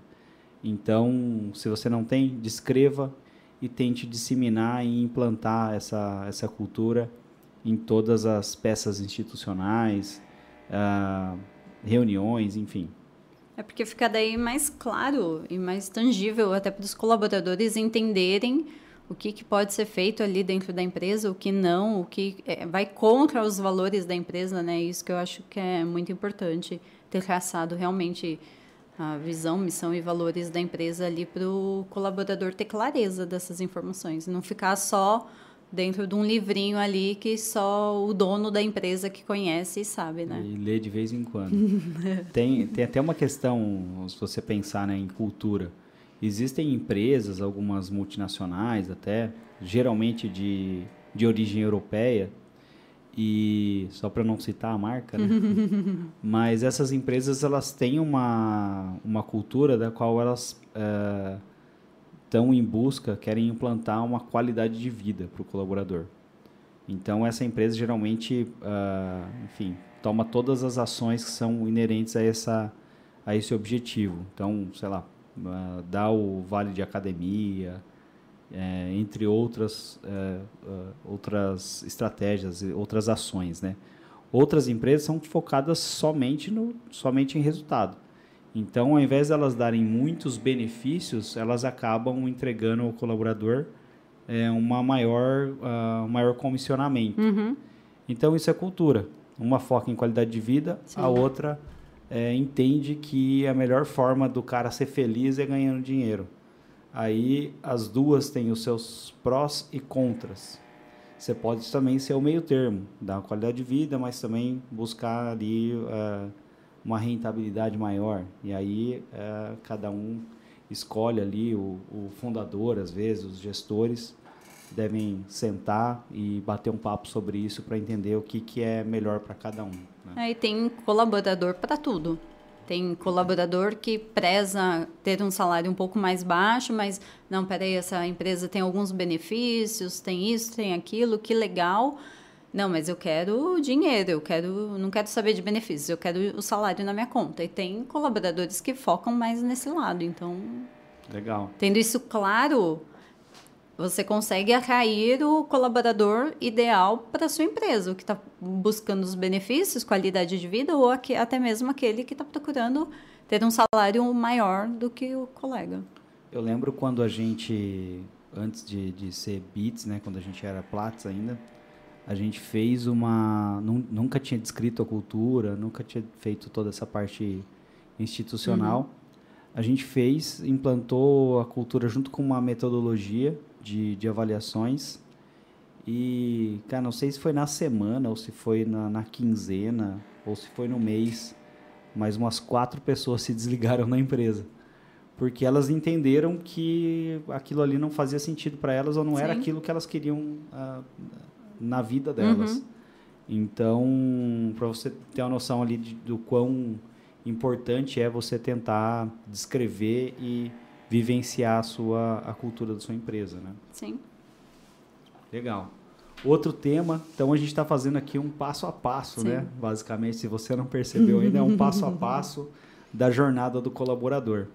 Então, se você não tem, descreva e tente disseminar e implantar essa, essa cultura em todas as peças institucionais, uh, reuniões, enfim. É porque fica daí mais claro e mais tangível até para os colaboradores entenderem o que, que, pode ser feito ali dentro da empresa, o que não, o que é, vai contra os valores da empresa, né? Isso que eu acho que é muito importante ter traçado realmente a visão, missão e valores da empresa ali para o colaborador ter clareza dessas informações, não ficar só dentro de um livrinho ali que só o dono da empresa que conhece e sabe, né? E lê de vez em quando. tem, tem até uma questão, se você pensar né, em cultura. Existem empresas, algumas multinacionais até, geralmente de, de origem europeia, e só para não citar a marca, né? mas essas empresas elas têm uma, uma cultura da qual elas estão é, em busca, querem implantar uma qualidade de vida para o colaborador. Então essa empresa geralmente, uh, enfim, toma todas as ações que são inerentes a essa a esse objetivo. Então, sei lá, uh, dá o vale de academia, é, entre outras, é, é, outras estratégias, outras ações. Né? Outras empresas são focadas somente, no, somente em resultado. Então, ao invés de elas darem muitos benefícios, elas acabam entregando ao colaborador é, uma maior, uh, um maior comissionamento. Uhum. Então, isso é cultura. Uma foca em qualidade de vida, Sim. a outra é, entende que a melhor forma do cara ser feliz é ganhando dinheiro. Aí as duas têm os seus prós e contras. Você pode também ser o meio termo, dar uma qualidade de vida, mas também buscar ali uh, uma rentabilidade maior. E aí é, cada um escolhe ali, o, o, fundador, às vezes, os gestores, devem sentar e bater um papo sobre isso para entender o que, que é melhor para cada um. Né? É, tem colaborador para tudo. Tem colaborador que preza ter um salário um pouco mais baixo, mas não, peraí, essa empresa tem alguns benefícios, tem isso, tem aquilo, que legal. Não, mas eu quero dinheiro, eu quero, não quero saber de benefícios, eu quero o salário na minha conta. E tem colaboradores que focam mais nesse lado, então. Legal. Tendo isso claro, você consegue atrair o colaborador ideal para sua empresa, o que está buscando os benefícios, qualidade de vida, ou aqui, até mesmo aquele que está procurando ter um salário maior do que o colega. Eu lembro quando a gente, antes de, de ser Beats, né, quando a gente era Platts ainda, a gente fez uma. Nunca tinha descrito a cultura, nunca tinha feito toda essa parte institucional. Uhum. A gente fez, implantou a cultura junto com uma metodologia de, de avaliações. E, cara, não sei se foi na semana, ou se foi na, na quinzena, ou se foi no mês, mas umas quatro pessoas se desligaram na empresa. Porque elas entenderam que aquilo ali não fazia sentido para elas ou não Sim. era aquilo que elas queriam uh, na vida delas. Uhum. Então, para você ter uma noção ali de, do quão importante é você tentar descrever e vivenciar a sua a cultura da sua empresa, né? Sim. Legal. Outro tema, então a gente está fazendo aqui um passo a passo, Sim. né? Basicamente, se você não percebeu ainda, é um passo a passo da jornada do colaborador.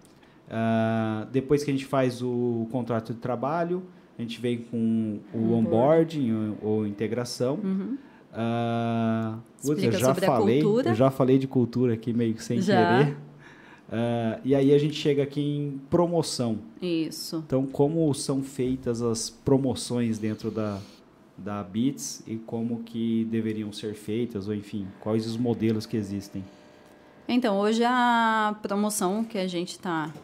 Uh, depois que a gente faz o contrato de trabalho, a gente vem com o onboarding ou, ou integração. Uhum. Uh, eu já falei, eu já falei de cultura aqui meio que sem já. querer. Uh, e aí a gente chega aqui em promoção. Isso. Então, como são feitas as promoções dentro da, da Bits e como que deveriam ser feitas, ou enfim, quais os modelos que existem? Então, hoje a promoção que a gente está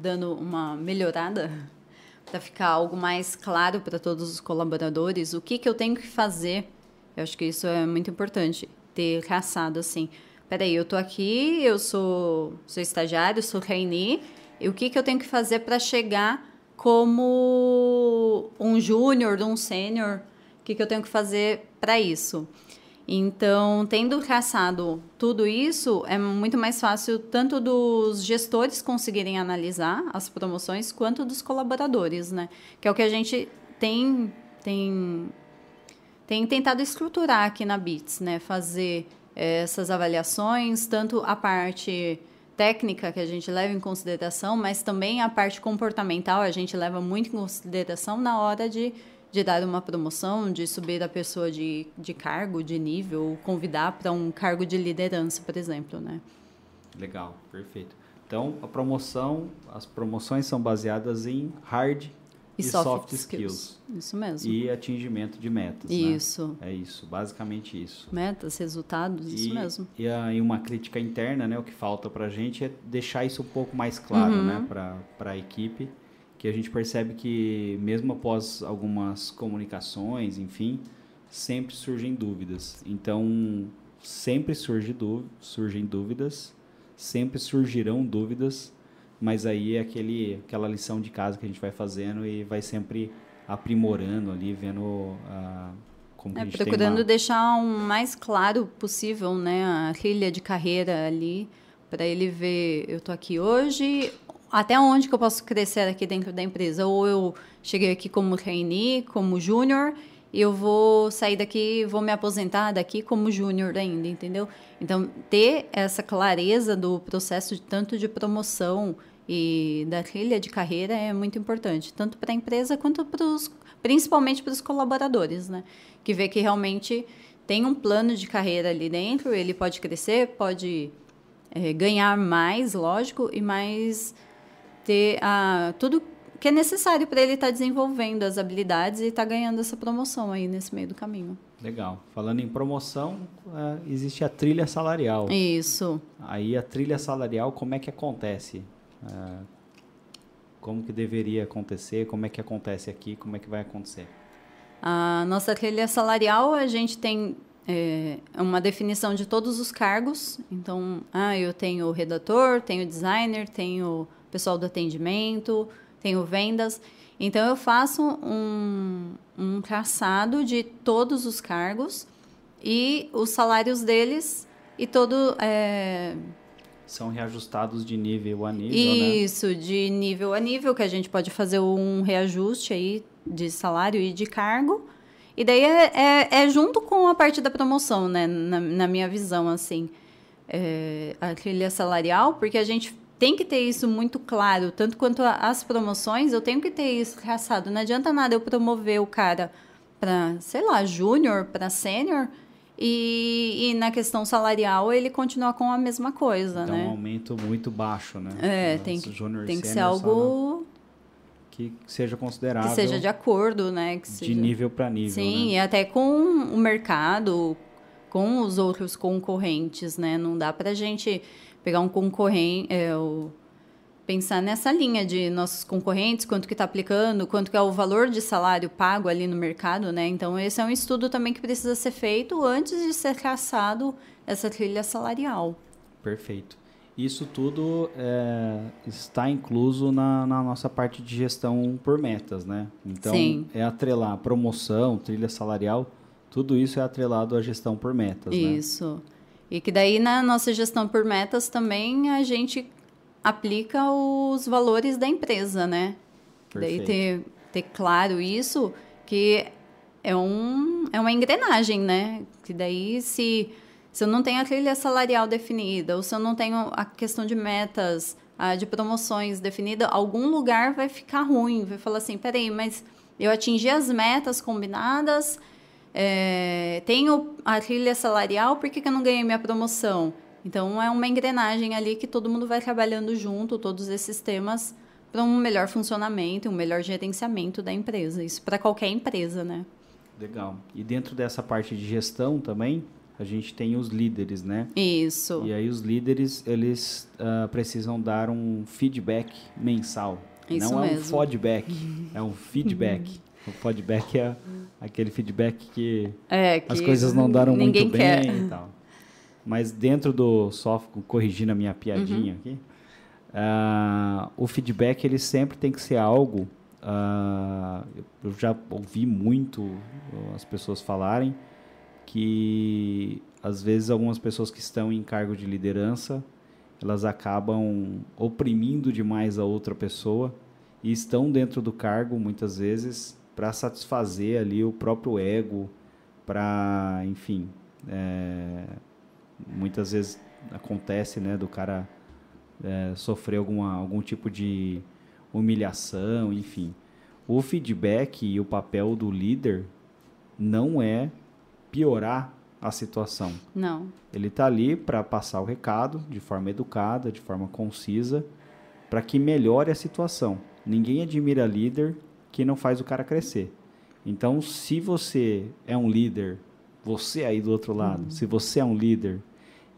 dando uma melhorada para ficar algo mais claro para todos os colaboradores, o que, que eu tenho que fazer. Eu acho que isso é muito importante, ter traçado assim peraí, eu tô aqui, eu sou, sou estagiário, sou trainee, e o que, que eu tenho que fazer para chegar como um júnior, um sênior? O que, que eu tenho que fazer para isso? Então, tendo traçado tudo isso, é muito mais fácil tanto dos gestores conseguirem analisar as promoções, quanto dos colaboradores, né? Que é o que a gente tem, tem, tem tentado estruturar aqui na BITS, né? Fazer essas avaliações, tanto a parte técnica que a gente leva em consideração, mas também a parte comportamental a gente leva muito em consideração na hora de, de dar uma promoção, de subir a pessoa de, de cargo, de nível, convidar para um cargo de liderança, por exemplo, né? Legal, perfeito. Então, a promoção, as promoções são baseadas em hard e, soft, soft skills. skills. Isso mesmo. E atingimento de metas. Né? Isso. Né? É isso, basicamente isso. Metas, resultados, e, isso mesmo. E aí uma crítica interna, né? O que falta para a gente é deixar isso um pouco mais claro, uhum. né? Para a equipe, que a gente percebe que mesmo após algumas comunicações, enfim, sempre surgem dúvidas. Então, sempre surge surgem dúvidas, sempre surgirão dúvidas mas aí é aquele, aquela lição de casa que a gente vai fazendo e vai sempre aprimorando ali, vendo uh, como é, a gente procurando uma... deixar o mais claro possível, né, a trilha de carreira ali, para ele ver, eu tô aqui hoje, até onde que eu posso crescer aqui dentro da empresa? Ou eu cheguei aqui como trainee, como júnior, eu vou sair daqui, vou me aposentar daqui como júnior ainda, entendeu? Então, ter essa clareza do processo de, tanto de promoção e da trilha de carreira é muito importante, tanto para a empresa quanto para os, principalmente para os colaboradores, né? Que vê que realmente tem um plano de carreira ali dentro, ele pode crescer, pode é, ganhar mais, lógico, e mais ter a, tudo que é necessário para ele estar tá desenvolvendo as habilidades e estar tá ganhando essa promoção aí nesse meio do caminho. Legal. Falando em promoção, é, existe a trilha salarial. Isso. Aí a trilha salarial, como é que acontece? É, como que deveria acontecer? Como é que acontece aqui? Como é que vai acontecer? A nossa trilha salarial, a gente tem é, uma definição de todos os cargos. Então, ah, eu tenho redator, tenho designer, tenho pessoal do atendimento, tenho vendas. Então, eu faço um, um traçado de todos os cargos e os salários deles e todo. É... São reajustados de nível a nível, né? Isso, né? de nível a nível, que a gente pode fazer um reajuste aí de salário e de cargo. E daí é, é, é, junto com a parte da promoção, né? Na, na minha visão, assim. É, a trilha salarial, porque a gente tem que ter isso muito claro, tanto quanto as promoções, eu tenho que ter isso traçado. Não adianta nada eu promover o cara para, sei lá, júnior, para sênior, e, e, na questão salarial ele continua com a mesma coisa, então, né? um aumento muito baixo, né? É, tem que, tem que ser algo que seja considerável. Que seja de acordo, né? Que seja... De nível para nível. Sim, né? e até com o mercado, com os outros concorrentes, né? Não dá para a gente pegar um concorrente, é, pensar nessa linha de nossos concorrentes, quanto que está aplicando, quanto que é o valor de salário pago ali no mercado, né? Então esse é um estudo também que precisa ser feito antes de ser traçado essa trilha salarial. Perfeito. Isso tudo é, está incluso na, na, nossa parte de gestão por metas, né? Então, Sim. é atrelar promoção, trilha salarial, tudo isso é atrelado à gestão por metas, né? Isso. E que daí na nossa gestão por metas também a gente aplica os valores da empresa, né? Perfeito. Daí ter, ter claro isso, que é, um, é uma engrenagem, né? Que daí se se eu não tenho a trilha salarial definida, ou se eu não tenho a questão de metas, a, de promoções definida, algum lugar vai ficar ruim. Vai falar assim: peraí, mas eu atingi as metas combinadas, é, tenho a trilha salarial, por que, que eu não ganhei minha promoção? Então, é uma engrenagem ali que todo mundo vai trabalhando junto, todos esses temas, para um melhor funcionamento, um melhor gerenciamento da empresa. Isso para qualquer empresa, né? Legal. E dentro dessa parte de gestão também, a gente tem os líderes, né? Isso. E aí os líderes, eles uh, precisam dar um feedback mensal. Isso Não mesmo. é um feedback, é um feedback. O feedback é aquele feedback que, é, que as coisas não deram muito bem quer. e tal. Mas dentro do software, corrigindo a minha piadinha uhum. aqui, uh, o feedback ele sempre tem que ser algo. Uh, eu já ouvi muito as pessoas falarem que às vezes algumas pessoas que estão em cargo de liderança elas acabam oprimindo demais a outra pessoa e estão dentro do cargo muitas vezes para satisfazer ali o próprio ego, para enfim, é, muitas vezes acontece, né, do cara é, sofrer alguma, algum tipo de humilhação, enfim. O feedback e o papel do líder não é piorar a situação. Não. Ele está ali para passar o recado de forma educada, de forma concisa, para que melhore a situação. Ninguém admira líder que não faz o cara crescer. Então, se você é um líder, você aí do outro lado, uhum. se você é um líder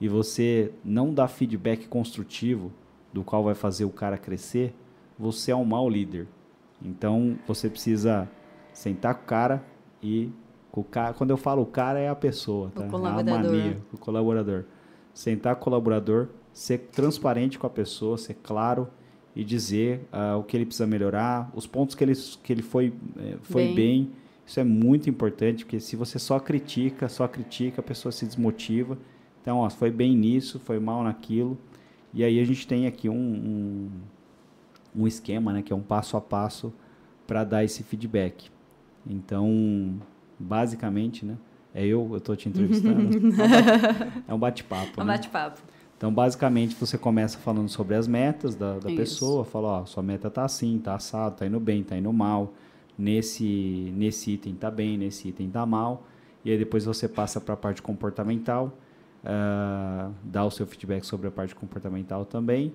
e você não dá feedback construtivo do qual vai fazer o cara crescer, você é um mau líder. Então, você precisa sentar com o cara e o cara, quando eu falo o cara, é a pessoa, tá? O colaborador. É a mania, o colaborador. Sentar com o colaborador, ser transparente com a pessoa, ser claro e dizer uh, o que ele precisa melhorar, os pontos que ele, que ele foi, eh, foi bem. bem. Isso é muito importante, porque se você só critica, só critica, a pessoa se desmotiva. Então, ó, foi bem nisso, foi mal naquilo. E aí a gente tem aqui um, um, um esquema, né, que é um passo a passo para dar esse feedback. Então, basicamente, né? É eu, eu estou te entrevistando. é um bate-papo. É um né? bate-papo. Então, basicamente, você começa falando sobre as metas da, da pessoa, fala, ó, sua meta tá assim, tá assado, tá indo bem, tá indo mal, nesse, nesse item tá bem, nesse item tá mal, e aí depois você passa para a parte comportamental, uh, dá o seu feedback sobre a parte comportamental também,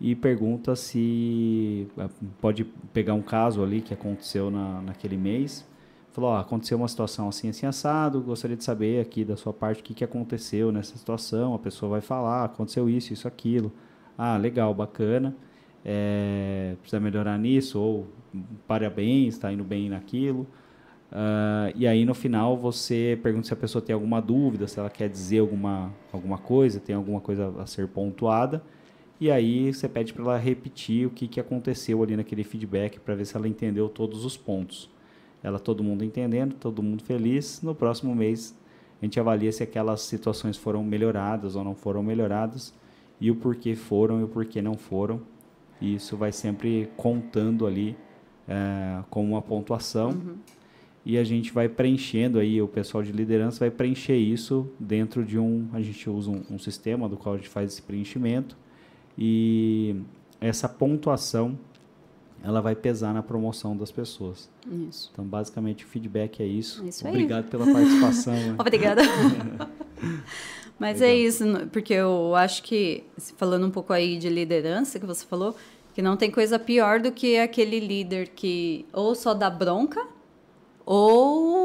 e pergunta se uh, pode pegar um caso ali que aconteceu na, naquele mês, falou, aconteceu uma situação assim, assim, assado, gostaria de saber aqui da sua parte o que, que aconteceu nessa situação, a pessoa vai falar, aconteceu isso, isso, aquilo. Ah, legal, bacana, é, precisa melhorar nisso, ou parabéns, está indo bem naquilo. Uh, e aí no final você pergunta se a pessoa tem alguma dúvida, se ela quer dizer alguma, alguma coisa, tem alguma coisa a ser pontuada. E aí você pede para ela repetir o que, que aconteceu ali naquele feedback para ver se ela entendeu todos os pontos. Ela todo mundo entendendo, todo mundo feliz. No próximo mês a gente avalia se aquelas situações foram melhoradas ou não foram melhoradas e o porquê foram e o porquê não foram. E isso vai sempre contando ali é, como uma pontuação. Uhum e a gente vai preenchendo aí, o pessoal de liderança vai preencher isso dentro de um, a gente usa um, um sistema do qual a gente faz esse preenchimento e essa pontuação ela vai pesar na promoção das pessoas. Isso. Então, basicamente, o feedback é isso. isso Obrigado aí. pela participação. Né? Obrigada. Mas é Legal. é isso, porque eu acho que, falando um pouco aí de liderança que você falou, que não tem coisa pior do que aquele líder que ou só dá bronca ou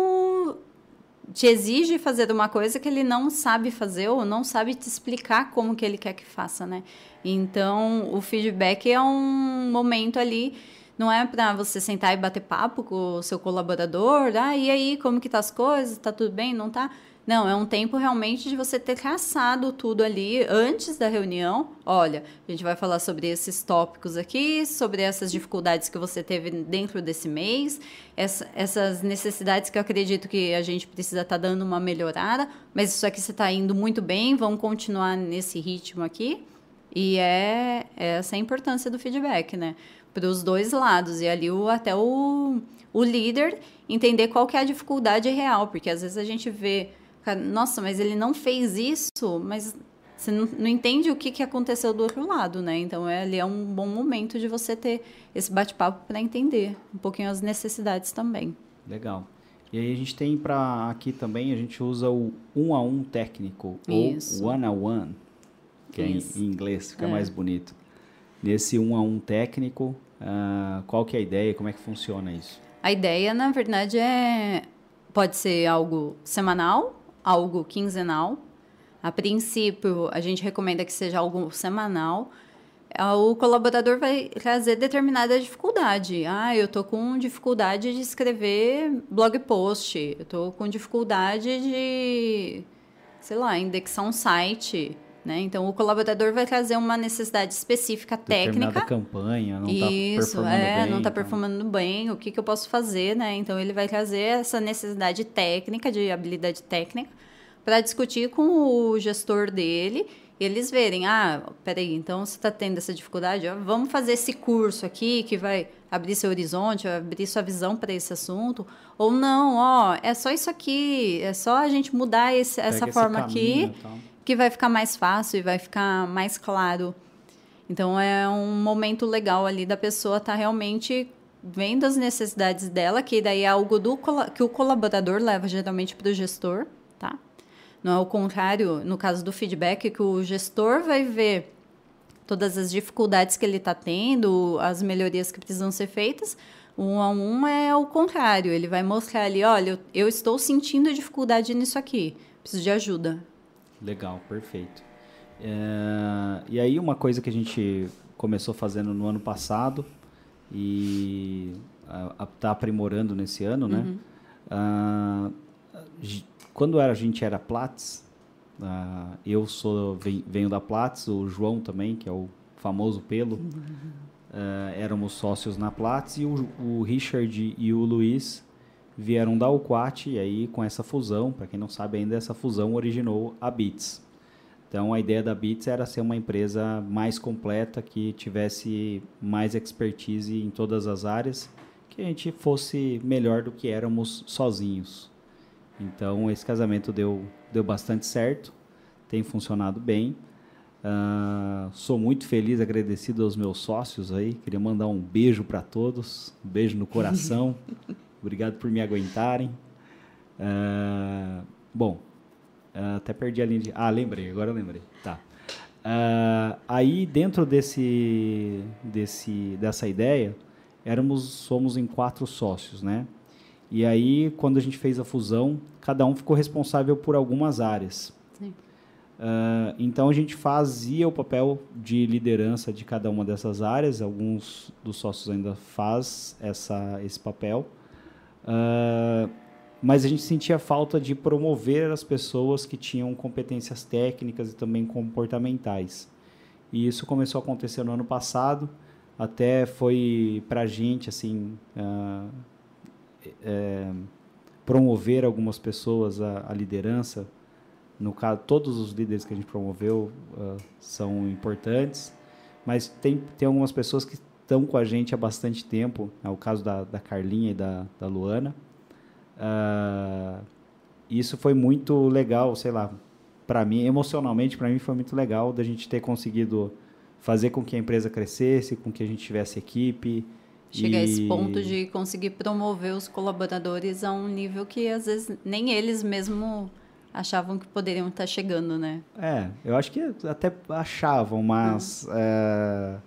te exige fazer uma coisa que ele não sabe fazer ou não sabe te explicar como que ele quer que faça, né? Então, o feedback é um momento ali não é para você sentar e bater papo com o seu colaborador, ah, e aí, como que tá as coisas? Tá tudo bem? Não tá? Não, é um tempo realmente de você ter traçado tudo ali antes da reunião. Olha, a gente vai falar sobre esses tópicos aqui, sobre essas dificuldades que você teve dentro desse mês, essa, essas necessidades que eu acredito que a gente precisa estar tá dando uma melhorada, mas isso aqui você está indo muito bem, vamos continuar nesse ritmo aqui. E é, é essa a importância do feedback, né? Para os dois lados. E ali o, até o, o líder entender qual que é a dificuldade real, porque às vezes a gente vê nossa, mas ele não fez isso, mas você não, não entende o que, que aconteceu do outro lado, né? Então, é, ali é um bom momento de você ter esse bate-papo para entender um pouquinho as necessidades também. Legal. E aí a gente tem para aqui também, a gente usa o um a um técnico, Isso. ou one a one, que é em inglês, fica é. mais bonito. Nesse um a um técnico, uh, qual que é a ideia, como é que funciona isso? A ideia, na verdade, é pode ser algo semanal algo quinzenal. A princípio, a gente recomenda que seja algo semanal. Ah, o colaborador vai trazer determinada dificuldade. Ah, eu estou com dificuldade de escrever blog post. Eu estou com dificuldade de, sei lá, indexar um site. Né? Então, o colaborador vai trazer uma necessidade específica técnica. campanha, não está performando é, bem. não está performando bem, o que, que eu posso fazer, né? Então, ele vai trazer essa necessidade técnica, de habilidade técnica, para discutir com o gestor dele e eles verem, ah, peraí, então você está tendo essa dificuldade, ó, vamos fazer esse curso aqui que vai abrir seu horizonte, abrir sua visão para esse assunto, ou não, ó, é só isso aqui, é só a gente mudar esse, essa forma aqui que vai ficar mais fácil e vai ficar mais claro. Então é um momento legal ali da pessoa estar tá realmente vendo as necessidades dela, que daí é algo do, que o colaborador leva geralmente para o gestor, tá? Não é o contrário, no caso do feedback, que o gestor vai ver todas as dificuldades que ele está tendo, as melhorias que precisam ser feitas. Um a um é o contrário, ele vai mostrar ali, olha, eu, eu estou sentindo dificuldade nisso aqui, preciso de ajuda. Legal, perfeito. É, e aí uma coisa que a gente começou fazendo no ano passado e está aprimorando nesse ano, né? Uhum. Ah, quando a gente era Platts, uh, eu sou venho da Platts, o João também, que é o famoso pelo, uh, éramos sócios na Platts e o, o Richard e o Luiz vieram da Uquat e aí com essa fusão, para quem não sabe ainda, essa fusão originou a Bits. Então a ideia da Bits era ser uma empresa mais completa, que tivesse mais expertise em todas as áreas, que a gente fosse melhor do que éramos sozinhos. Então esse casamento deu, deu bastante certo, tem funcionado bem. Uh, sou muito feliz, agradecido aos meus sócios aí. Queria mandar um beijo para todos, um beijo no coração. Obrigado por me aguentarem. Uh, bom, uh, até perdi a linha de. Ah, lembrei, agora lembrei. Tá. Uh, aí dentro desse, desse, dessa ideia, éramos, somos em quatro sócios, né? E aí, quando a gente fez a fusão, cada um ficou responsável por algumas áreas. Uh, então a gente fazia o papel de liderança de cada uma dessas áreas. Alguns dos sócios ainda faz essa, esse papel. Uh, mas a gente sentia falta de promover as pessoas que tinham competências técnicas e também comportamentais. E isso começou a acontecer no ano passado, até foi para a gente assim uh, é, promover algumas pessoas à, liderança. No caso, todos os líderes que a gente promoveu uh, são importantes, mas tem, tem algumas pessoas que estão com a gente há bastante tempo. É o caso da, da Carlinha e da, da Luana Uh, isso foi muito legal, sei lá, para mim, emocionalmente, para mim foi muito legal da gente ter conseguido fazer com que a empresa crescesse, com que a gente tivesse equipe. Chegar e... a esse ponto de conseguir promover os colaboradores a um nível que às vezes nem eles mesmo achavam que poderiam estar chegando, né? É, eu acho que até achavam, mas uhum. é,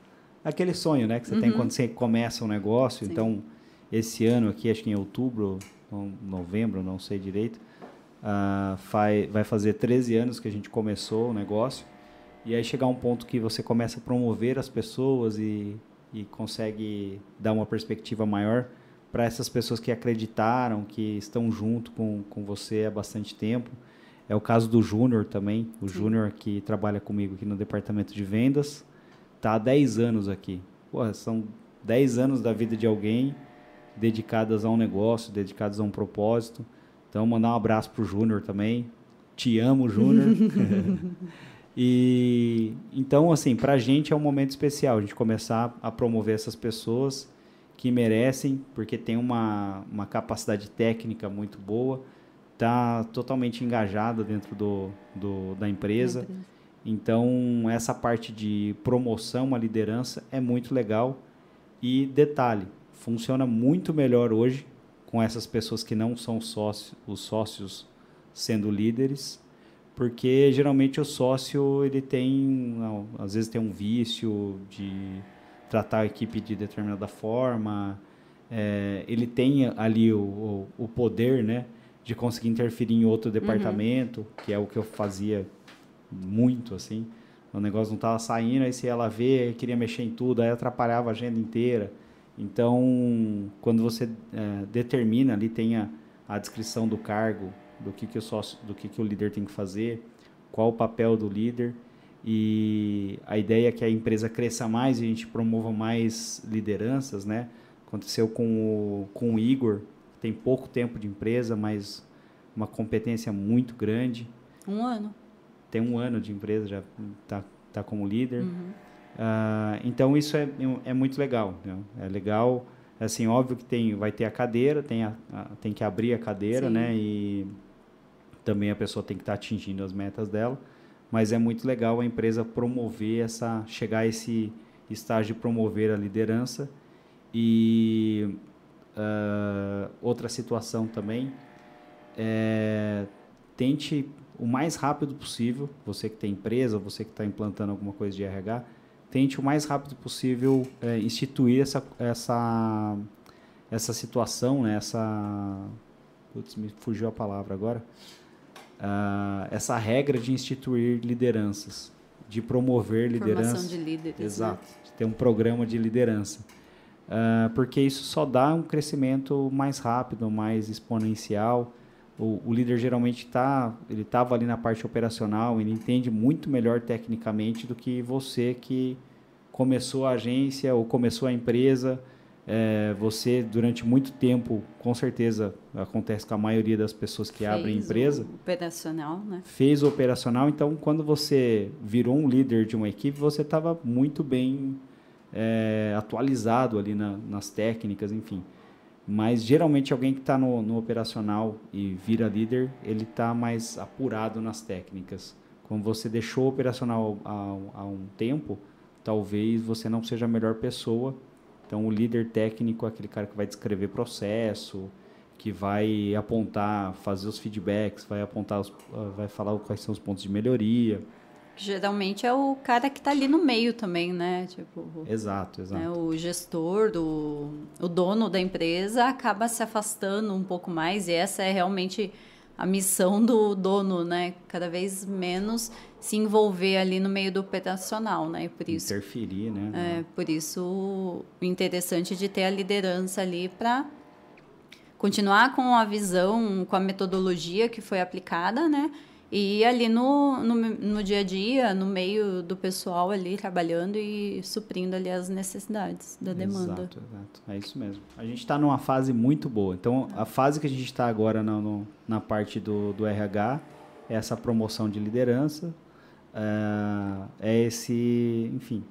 aquele sonho, né, que você uhum. tem quando você começa um negócio. Sim. Então, esse ano aqui, acho que em outubro, novembro, não sei direito, uh, vai fazer 13 anos que a gente começou o negócio. E aí chegar um ponto que você começa a promover as pessoas e, e consegue dar uma perspectiva maior para essas pessoas que acreditaram, que estão junto com, com você há bastante tempo. É o caso do Júnior também. O Júnior que trabalha comigo aqui no departamento de vendas. Está há 10 anos aqui. Pô, são 10 anos da vida de alguém dedicadas a um negócio, dedicadas a um propósito. Então, mandar um abraço para o Júnior também. Te amo, Júnior. e então, assim, para a gente é um momento especial a gente começar a promover essas pessoas que merecem, porque tem uma, uma capacidade técnica muito boa, está totalmente engajada dentro do, do da empresa. Então, essa parte de promoção à liderança é muito legal. E detalhe, funciona muito melhor hoje com essas pessoas que não são sócios, os sócios sendo líderes, porque geralmente o sócio ele tem, às vezes tem um vício de tratar a equipe de determinada forma, é, ele tem ali o, o, o, poder, né, de conseguir interferir em outro departamento, uhum. que é o que eu fazia muito, assim. O negócio não estava saindo, aí se ela vê, queria mexer em tudo, aí atrapalhava a agenda inteira. Então, quando você é, determina ali, tem a, a, descrição do cargo, do que, que o sócio, do que, que o líder tem que fazer, qual o papel do líder e a ideia é que a empresa cresça mais e a gente promova mais lideranças, né? Aconteceu com o, com o Igor, tem pouco tempo de empresa, mas uma competência muito grande. Um ano. Tem um ano de empresa, já está tá como líder. Uhum. Uh, então isso é, é muito legal. Né? É legal, assim, óbvio que tem, vai ter a cadeira, tem, a, a tem que abrir a cadeira, Sim. né? E também a pessoa tem que estar tá atingindo as metas dela. Mas é muito legal a empresa promover essa, chegar a esse estágio de promover a liderança. E uh, outra situação também é tente o mais rápido possível, você que tem empresa, você que está implantando alguma coisa de RH, tente o mais rápido possível é, instituir essa, essa, essa situação, né? essa. Putz, me fugiu a palavra agora. Uh, essa regra de instituir lideranças, de promover liderança. Formação de líderes. Né? Exato, né? de ter um programa de liderança. Uh, porque isso só dá um crescimento mais rápido, mais exponencial. O, o líder geralmente está, ele estava ali na parte operacional, ele entende muito melhor tecnicamente do que você que começou a agência ou começou a empresa. É, você durante muito tempo, com certeza acontece com a maioria das pessoas que fez abrem empresa. O operacional, né? Fez o operacional, então quando você virou um líder de uma equipe, você estava muito bem é, atualizado ali na, nas técnicas, enfim. Mas geralmente alguém que está no, no, operacional e vira líder, ele está mais apurado nas técnicas. Quando você deixou o operacional há, há, um tempo, talvez você não seja a melhor pessoa. Então o líder técnico é aquele cara que vai descrever processo, que vai apontar, fazer os feedbacks, vai apontar, os, vai falar quais são os pontos de melhoria geralmente é o cara que está ali no meio também, né? Tipo, exato, exato. Né? O gestor, do, o dono da empresa acaba se afastando um pouco mais e essa é realmente a missão do dono, né? Cada vez menos se envolver ali no meio do operacional, né? Por isso, Interferir, né? É, por isso o interessante de ter a liderança ali para continuar com a visão, com a metodologia que foi aplicada, né? E ali no, no, no, dia a dia, no meio do pessoal ali trabalhando e suprindo ali as necessidades da demanda. Exato, exato. É isso mesmo. A gente está numa fase muito boa. Então, a fase que a gente está agora na, no, na parte do, do RH é essa promoção de liderança, é, é esse, enfim,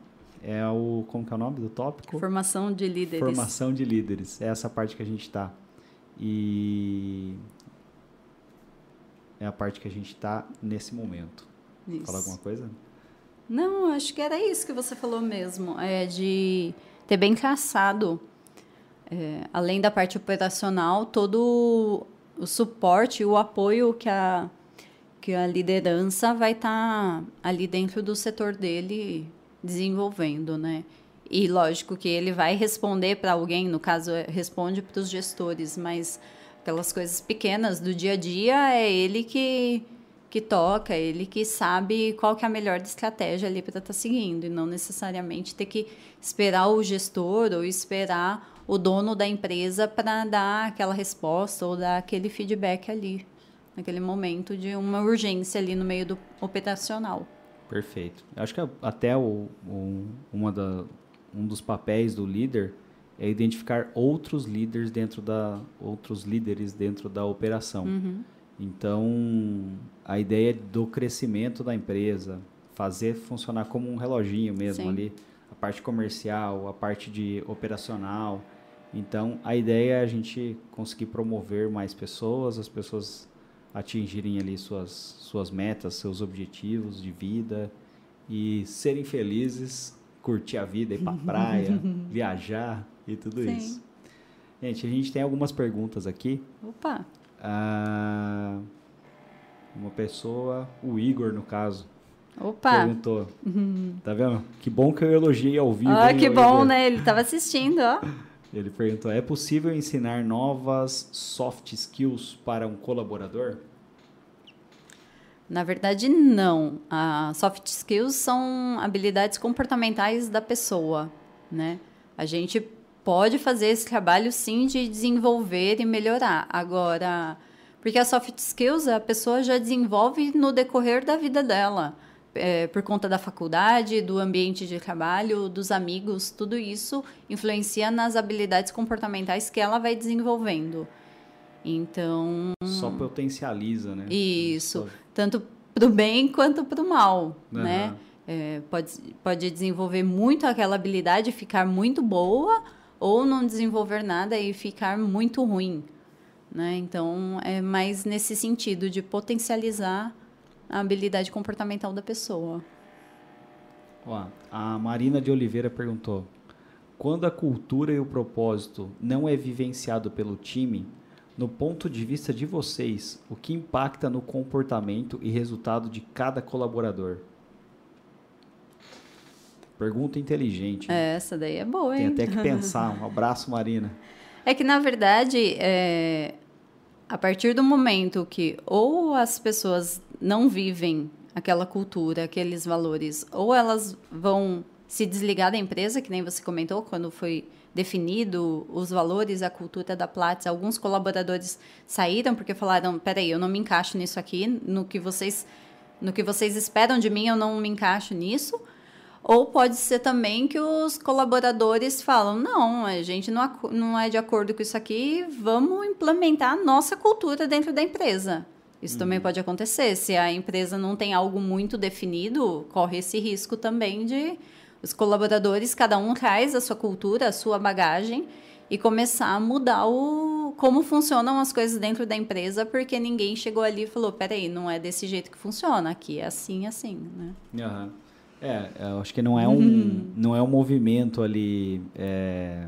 é o, como que é o nome do tópico? Formação de líderes. Formação de líderes. É essa parte que a gente está. E é a parte que a gente está nesse momento. Isso. Falar alguma coisa? Não, acho que era isso que você falou mesmo. É de ter bem traçado, é, além da parte operacional, todo o suporte, o apoio que a, que a liderança vai estar tá ali dentro do setor dele desenvolvendo, né? E lógico que ele vai responder para alguém, no caso, responde para os gestores, mas aquelas coisas pequenas do dia a dia, é ele que, que toca, é ele que sabe qual que é a melhor estratégia ali para estar tá seguindo, e não necessariamente ter que esperar o gestor ou esperar o dono da empresa para dar aquela resposta ou dar aquele feedback ali, naquele momento de uma urgência ali no meio do operacional. Perfeito. Acho que até o, o, uma da, um dos papéis do líder é identificar outros líderes dentro da outros líderes dentro da operação. Uhum. Então, a ideia do crescimento da empresa, fazer funcionar como um reloginho mesmo Sim. ali, a parte comercial, a parte de operacional. Então, a ideia é a gente conseguir promover mais pessoas, as pessoas atingirem ali suas suas metas, seus objetivos de vida e serem felizes, curtir a vida, ir para praia, viajar, e tudo Sim. isso. Gente, a gente tem algumas perguntas aqui. Opa! Ah, uma pessoa, o Igor, no caso. Opa! Perguntou. Uhum. Tá vendo? Que bom que eu elogiei ao vivo. Ah, que bom, Igor. né? Ele estava assistindo, ó. Ele perguntou: é possível ensinar novas soft skills para um colaborador? Na verdade, não. As soft skills são habilidades comportamentais da pessoa, né? A gente pode fazer esse trabalho sim de desenvolver e melhorar. Agora, porque a soft skills a pessoa já desenvolve no decorrer da vida dela. É, por conta da faculdade, do ambiente de trabalho, dos amigos, tudo isso influencia nas habilidades comportamentais que ela vai desenvolvendo. Então. Só potencializa, né? Isso. Só... Tanto para o bem quanto para o mal, uhum. né? É, pode, pode desenvolver muito aquela habilidade, ficar muito boa, ou não desenvolver nada e ficar muito ruim. Né? Então, é mais nesse sentido de potencializar a habilidade comportamental da pessoa. Ó, a Marina de Oliveira perguntou: quando a cultura e o propósito não é vivenciado pelo time, no ponto de vista de vocês, o que impacta no comportamento e resultado de cada colaborador? Pergunta inteligente. Essa daí é boa, hein? Tem até que pensar. Um abraço, Marina. É que, na verdade, é, a partir do momento que ou as pessoas não vivem aquela cultura, aqueles valores, ou elas vão se desligar da empresa, que nem você comentou, quando foi definido os valores, a cultura da Platts, alguns colaboradores saíram porque falaram, peraí, eu não me encaixo nisso aqui, no que vocês, no que vocês esperam de mim, eu não me encaixo nisso, ou pode ser também que os colaboradores falam: não, a gente não, não é de acordo com isso aqui, vamos implementar a nossa cultura dentro da empresa. Isso uhum. também pode acontecer. Se a empresa não tem algo muito definido, corre esse risco também de os colaboradores, cada um traz a sua cultura, a sua bagagem e começar a mudar o como funcionam as coisas dentro da empresa, porque ninguém chegou ali e falou: peraí, não é desse jeito que funciona, aqui é assim, assim, né? Uhum. É, eu acho que não é um, uhum. não é um movimento ali é,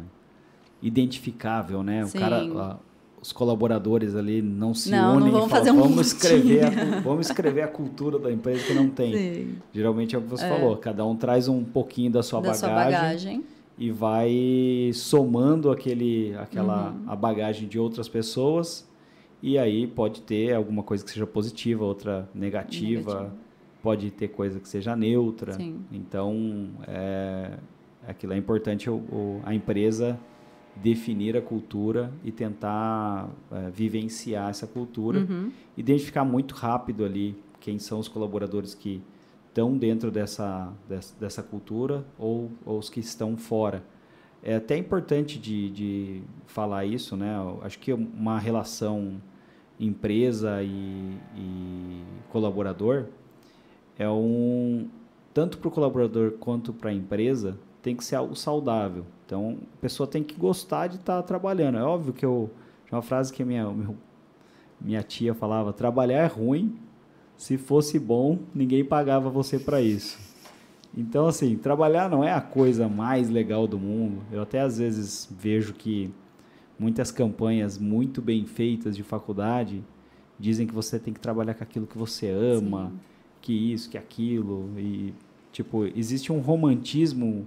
identificável, né? O cara, os colaboradores ali não se não, unem não e falam, um vamos escrever, a, vamos escrever a cultura da empresa que não tem. Sim. Geralmente é o que você é. falou, cada um traz um pouquinho da sua, da bagagem, sua bagagem, e vai somando aquele, aquela uhum. a bagagem de outras pessoas e aí pode ter alguma coisa que seja positiva, outra negativa. negativa pode ter coisa que seja neutra. Sim. Então, é, aquilo é importante o, o, a empresa definir a cultura e tentar é, vivenciar essa cultura, uhum. identificar muito rápido ali quem são os colaboradores que estão dentro dessa, dessa, dessa cultura ou, ou, os que estão fora. É até importante de, de falar isso, né? Eu acho que uma relação empresa e, e colaborador é um tanto para o colaborador quanto para a empresa tem que ser algo saudável. Então, a pessoa tem que gostar de estar tá trabalhando. É óbvio que eu. Uma frase que minha, minha tia falava: trabalhar é ruim, se fosse bom, ninguém pagava você para isso. Então, assim, trabalhar não é a coisa mais legal do mundo. Eu até às vezes vejo que muitas campanhas muito bem feitas de faculdade dizem que você tem que trabalhar com aquilo que você ama, Sim. que isso, que aquilo. E, tipo, existe um romantismo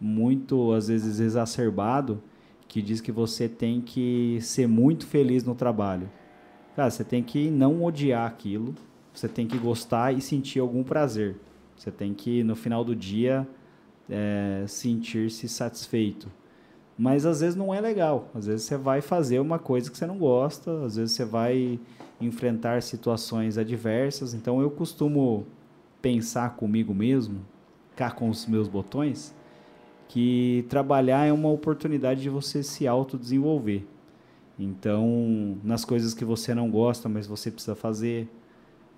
muito, às vezes, exacerbado que diz que você tem que ser muito feliz no trabalho. Cara, você tem que não odiar aquilo, você tem que gostar e sentir algum prazer. Você tem que, no final do dia, é, sentir-se satisfeito. Mas às vezes não é legal. Às vezes você vai fazer uma coisa que você não gosta, às vezes você vai enfrentar situações adversas. Então eu costumo pensar comigo mesmo, cá com os meus botões, que trabalhar é uma oportunidade de você se autodesenvolver. Então, nas coisas que você não gosta, mas você precisa fazer,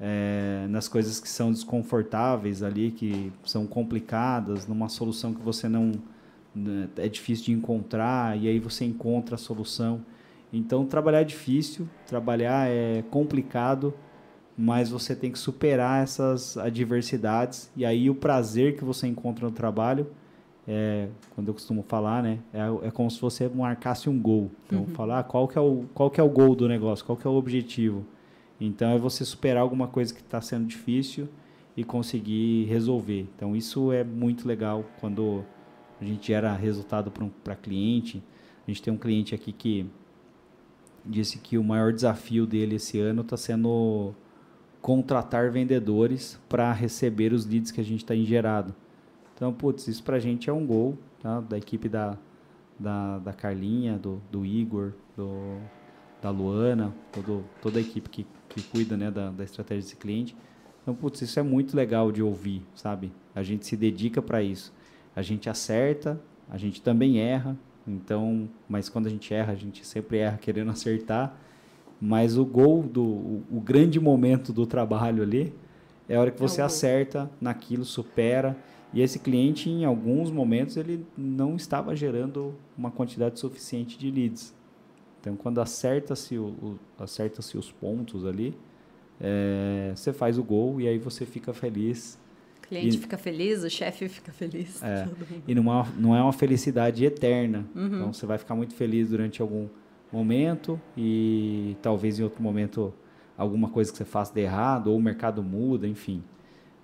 é, nas coisas que são desconfortáveis ali, que são complicadas, numa solução que você não né, é difícil de encontrar e aí você encontra a solução. Então, trabalhar é difícil, trabalhar é complicado, mas você tem que superar essas adversidades e aí o prazer que você encontra no trabalho é, quando eu costumo falar, né, é, é como se você marcasse um gol. Então, uhum. falar ah, qual, que é o, qual que é o gol do negócio, qual que é o objetivo. Então, é você superar alguma coisa que está sendo difícil e conseguir resolver. Então, isso é muito legal quando a gente gera resultado para cliente. A gente tem um cliente aqui que disse que o maior desafio dele esse ano está sendo contratar vendedores para receber os leads que a gente está engerado. Então, putz, isso pra gente é um gol, tá? Da equipe da, da, da Carlinha, do, do Igor, do, da Luana, todo, toda a equipe que, que cuida né, da, da estratégia desse cliente. Então, putz, isso é muito legal de ouvir, sabe? A gente se dedica para isso. A gente acerta, a gente também erra, então, mas quando a gente erra, a gente sempre erra querendo acertar. Mas o gol do o, o grande momento do trabalho ali é a hora que é você é acerta naquilo, supera e esse cliente, em alguns momentos, ele não estava gerando uma quantidade suficiente de leads. Então, quando acerta-se o, o acerta os pontos ali, é, você faz o gol e aí você fica feliz. O cliente e, fica feliz, o chefe fica feliz. É, e não é, não é uma felicidade eterna. Uhum. Então, você vai ficar muito feliz durante algum momento e talvez em outro momento alguma coisa que você faça de errado ou o mercado muda, enfim.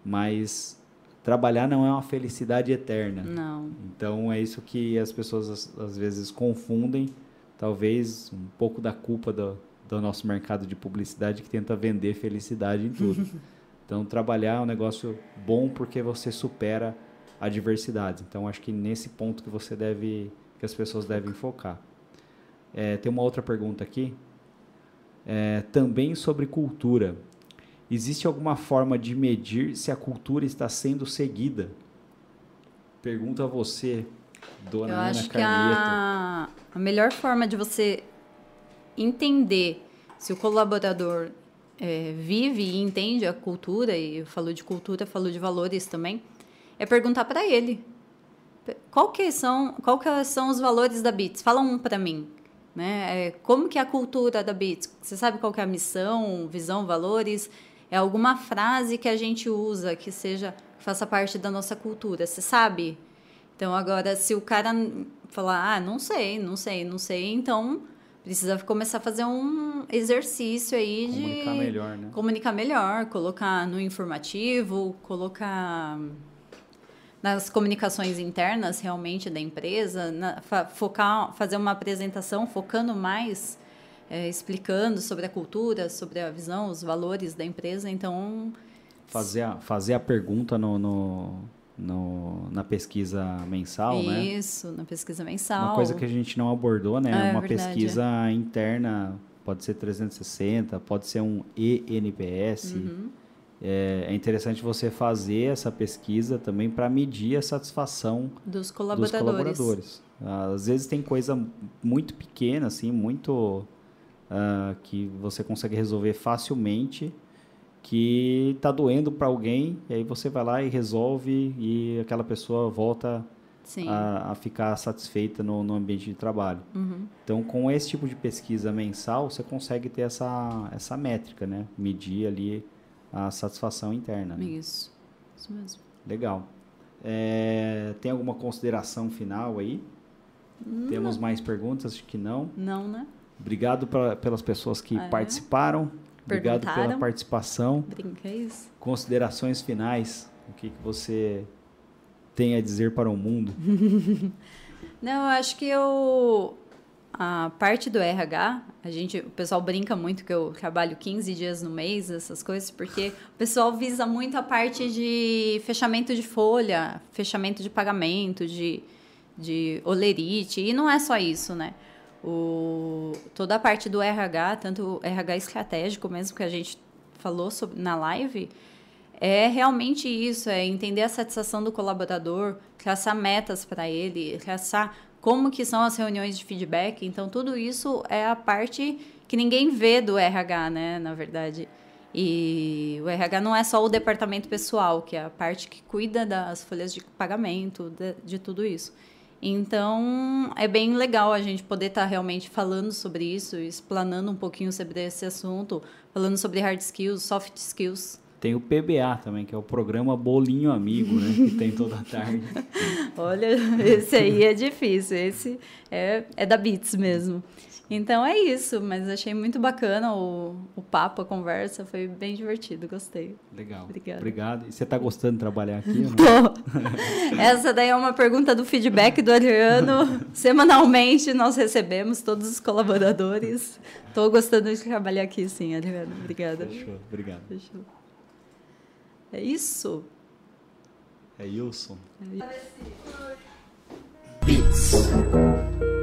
Mas trabalhar não é uma felicidade eterna. Não. Então é isso que as pessoas às, vezes confundem, talvez um pouco da culpa do, do nosso mercado de publicidade que tenta vender felicidade em tudo. então trabalhar é um negócio bom porque você supera adversidades. Então acho que nesse ponto que você deve, que as pessoas devem focar. É, tem uma outra pergunta aqui, é, também sobre cultura. Existe alguma forma de medir se a cultura está sendo seguida? Pergunta a você, dona Eu Ana acho que a, a melhor forma de você entender se o colaborador é, vive e entende a cultura, e eu falo de cultura, falo de valores também, é perguntar para ele. Qual que são, qual que são os valores da BITS? Fala um para mim. Né? É, como que é a cultura da BITS? Você sabe qual que é a missão, visão, valores? É alguma frase que a gente usa que seja que faça parte da nossa cultura, você sabe? Então agora se o cara falar, ah, não sei, não sei, não sei, então precisa começar a fazer um exercício aí de comunicar melhor, né? Comunicar melhor, colocar no informativo, colocar nas comunicações internas realmente da empresa, na, focar, fazer uma apresentação focando mais é, explicando sobre a cultura, sobre a visão, os valores da empresa. Então. Fazer a, fazer a pergunta no, no no, na pesquisa mensal, Isso, né? Isso, na pesquisa mensal. Uma coisa que a gente não abordou, né? É, uma verdade, pesquisa interna, pode ser 360, pode ser um ENPS. Uhum. É, é interessante você fazer essa pesquisa também para medir a satisfação dos dos colaboradores. colaboradores. Às vezes tem coisa muito pequena, assim, muito ah, que você consegue resolver facilmente, que está doendo para alguém, e aí você vai lá e resolve e aquela pessoa volta a, a ficar satisfeita no, no ambiente de trabalho. Uhum. Então, com esse tipo de pesquisa mensal, você consegue ter essa, essa métrica, né? Medir ali a satisfação interna. né? Isso. Isso mesmo. Legal. É, tem alguma consideração final aí? Temos mais perguntas? Acho que não. Não, né? Obrigado pra, pelas pessoas que É. participaram. Obrigado pela participação. Brinca é isso. Considerações finais. O que, que você tem a dizer para o mundo? Não, eu acho que eu. A parte do RH, a gente, o pessoal brinca muito que eu trabalho 15 dias no mês, essas coisas, porque o pessoal visa muito a parte de fechamento de folha, fechamento de pagamento, de, de olerite, e não é só isso, né? O, toda a parte do RH, tanto o RH estratégico mesmo que a gente falou sobre, na live, é realmente isso, é entender a satisfação do colaborador, traçar metas para ele, traçar como que são as reuniões de feedback. Então, tudo isso é a parte que ninguém vê do RH, né, na verdade. E o RH não é só o departamento pessoal, que é a parte que cuida das folhas de pagamento, de, de tudo isso. Então, é bem legal a gente poder estar realmente falando sobre isso, explanando um pouquinho sobre esse assunto, falando sobre hard skills, soft skills. Tem o PBA também, que é o programa Bolinho Amigo, né? Que tem toda tarde. Olha, esse aí é difícil, esse é, é da Beats mesmo. Então é isso, mas achei muito bacana o, o papo, a conversa, foi bem divertido, gostei. Legal. Obrigada. Obrigado. E você está gostando de trabalhar aqui? Tô. Essa daí é uma pergunta do feedback do Adriano. Semanalmente nós recebemos todos os colaboradores. Estou gostando de trabalhar aqui, sim, Adriano. Obrigada. Fechou. Obrigado. Fechou. É isso? É Wilson. Beats.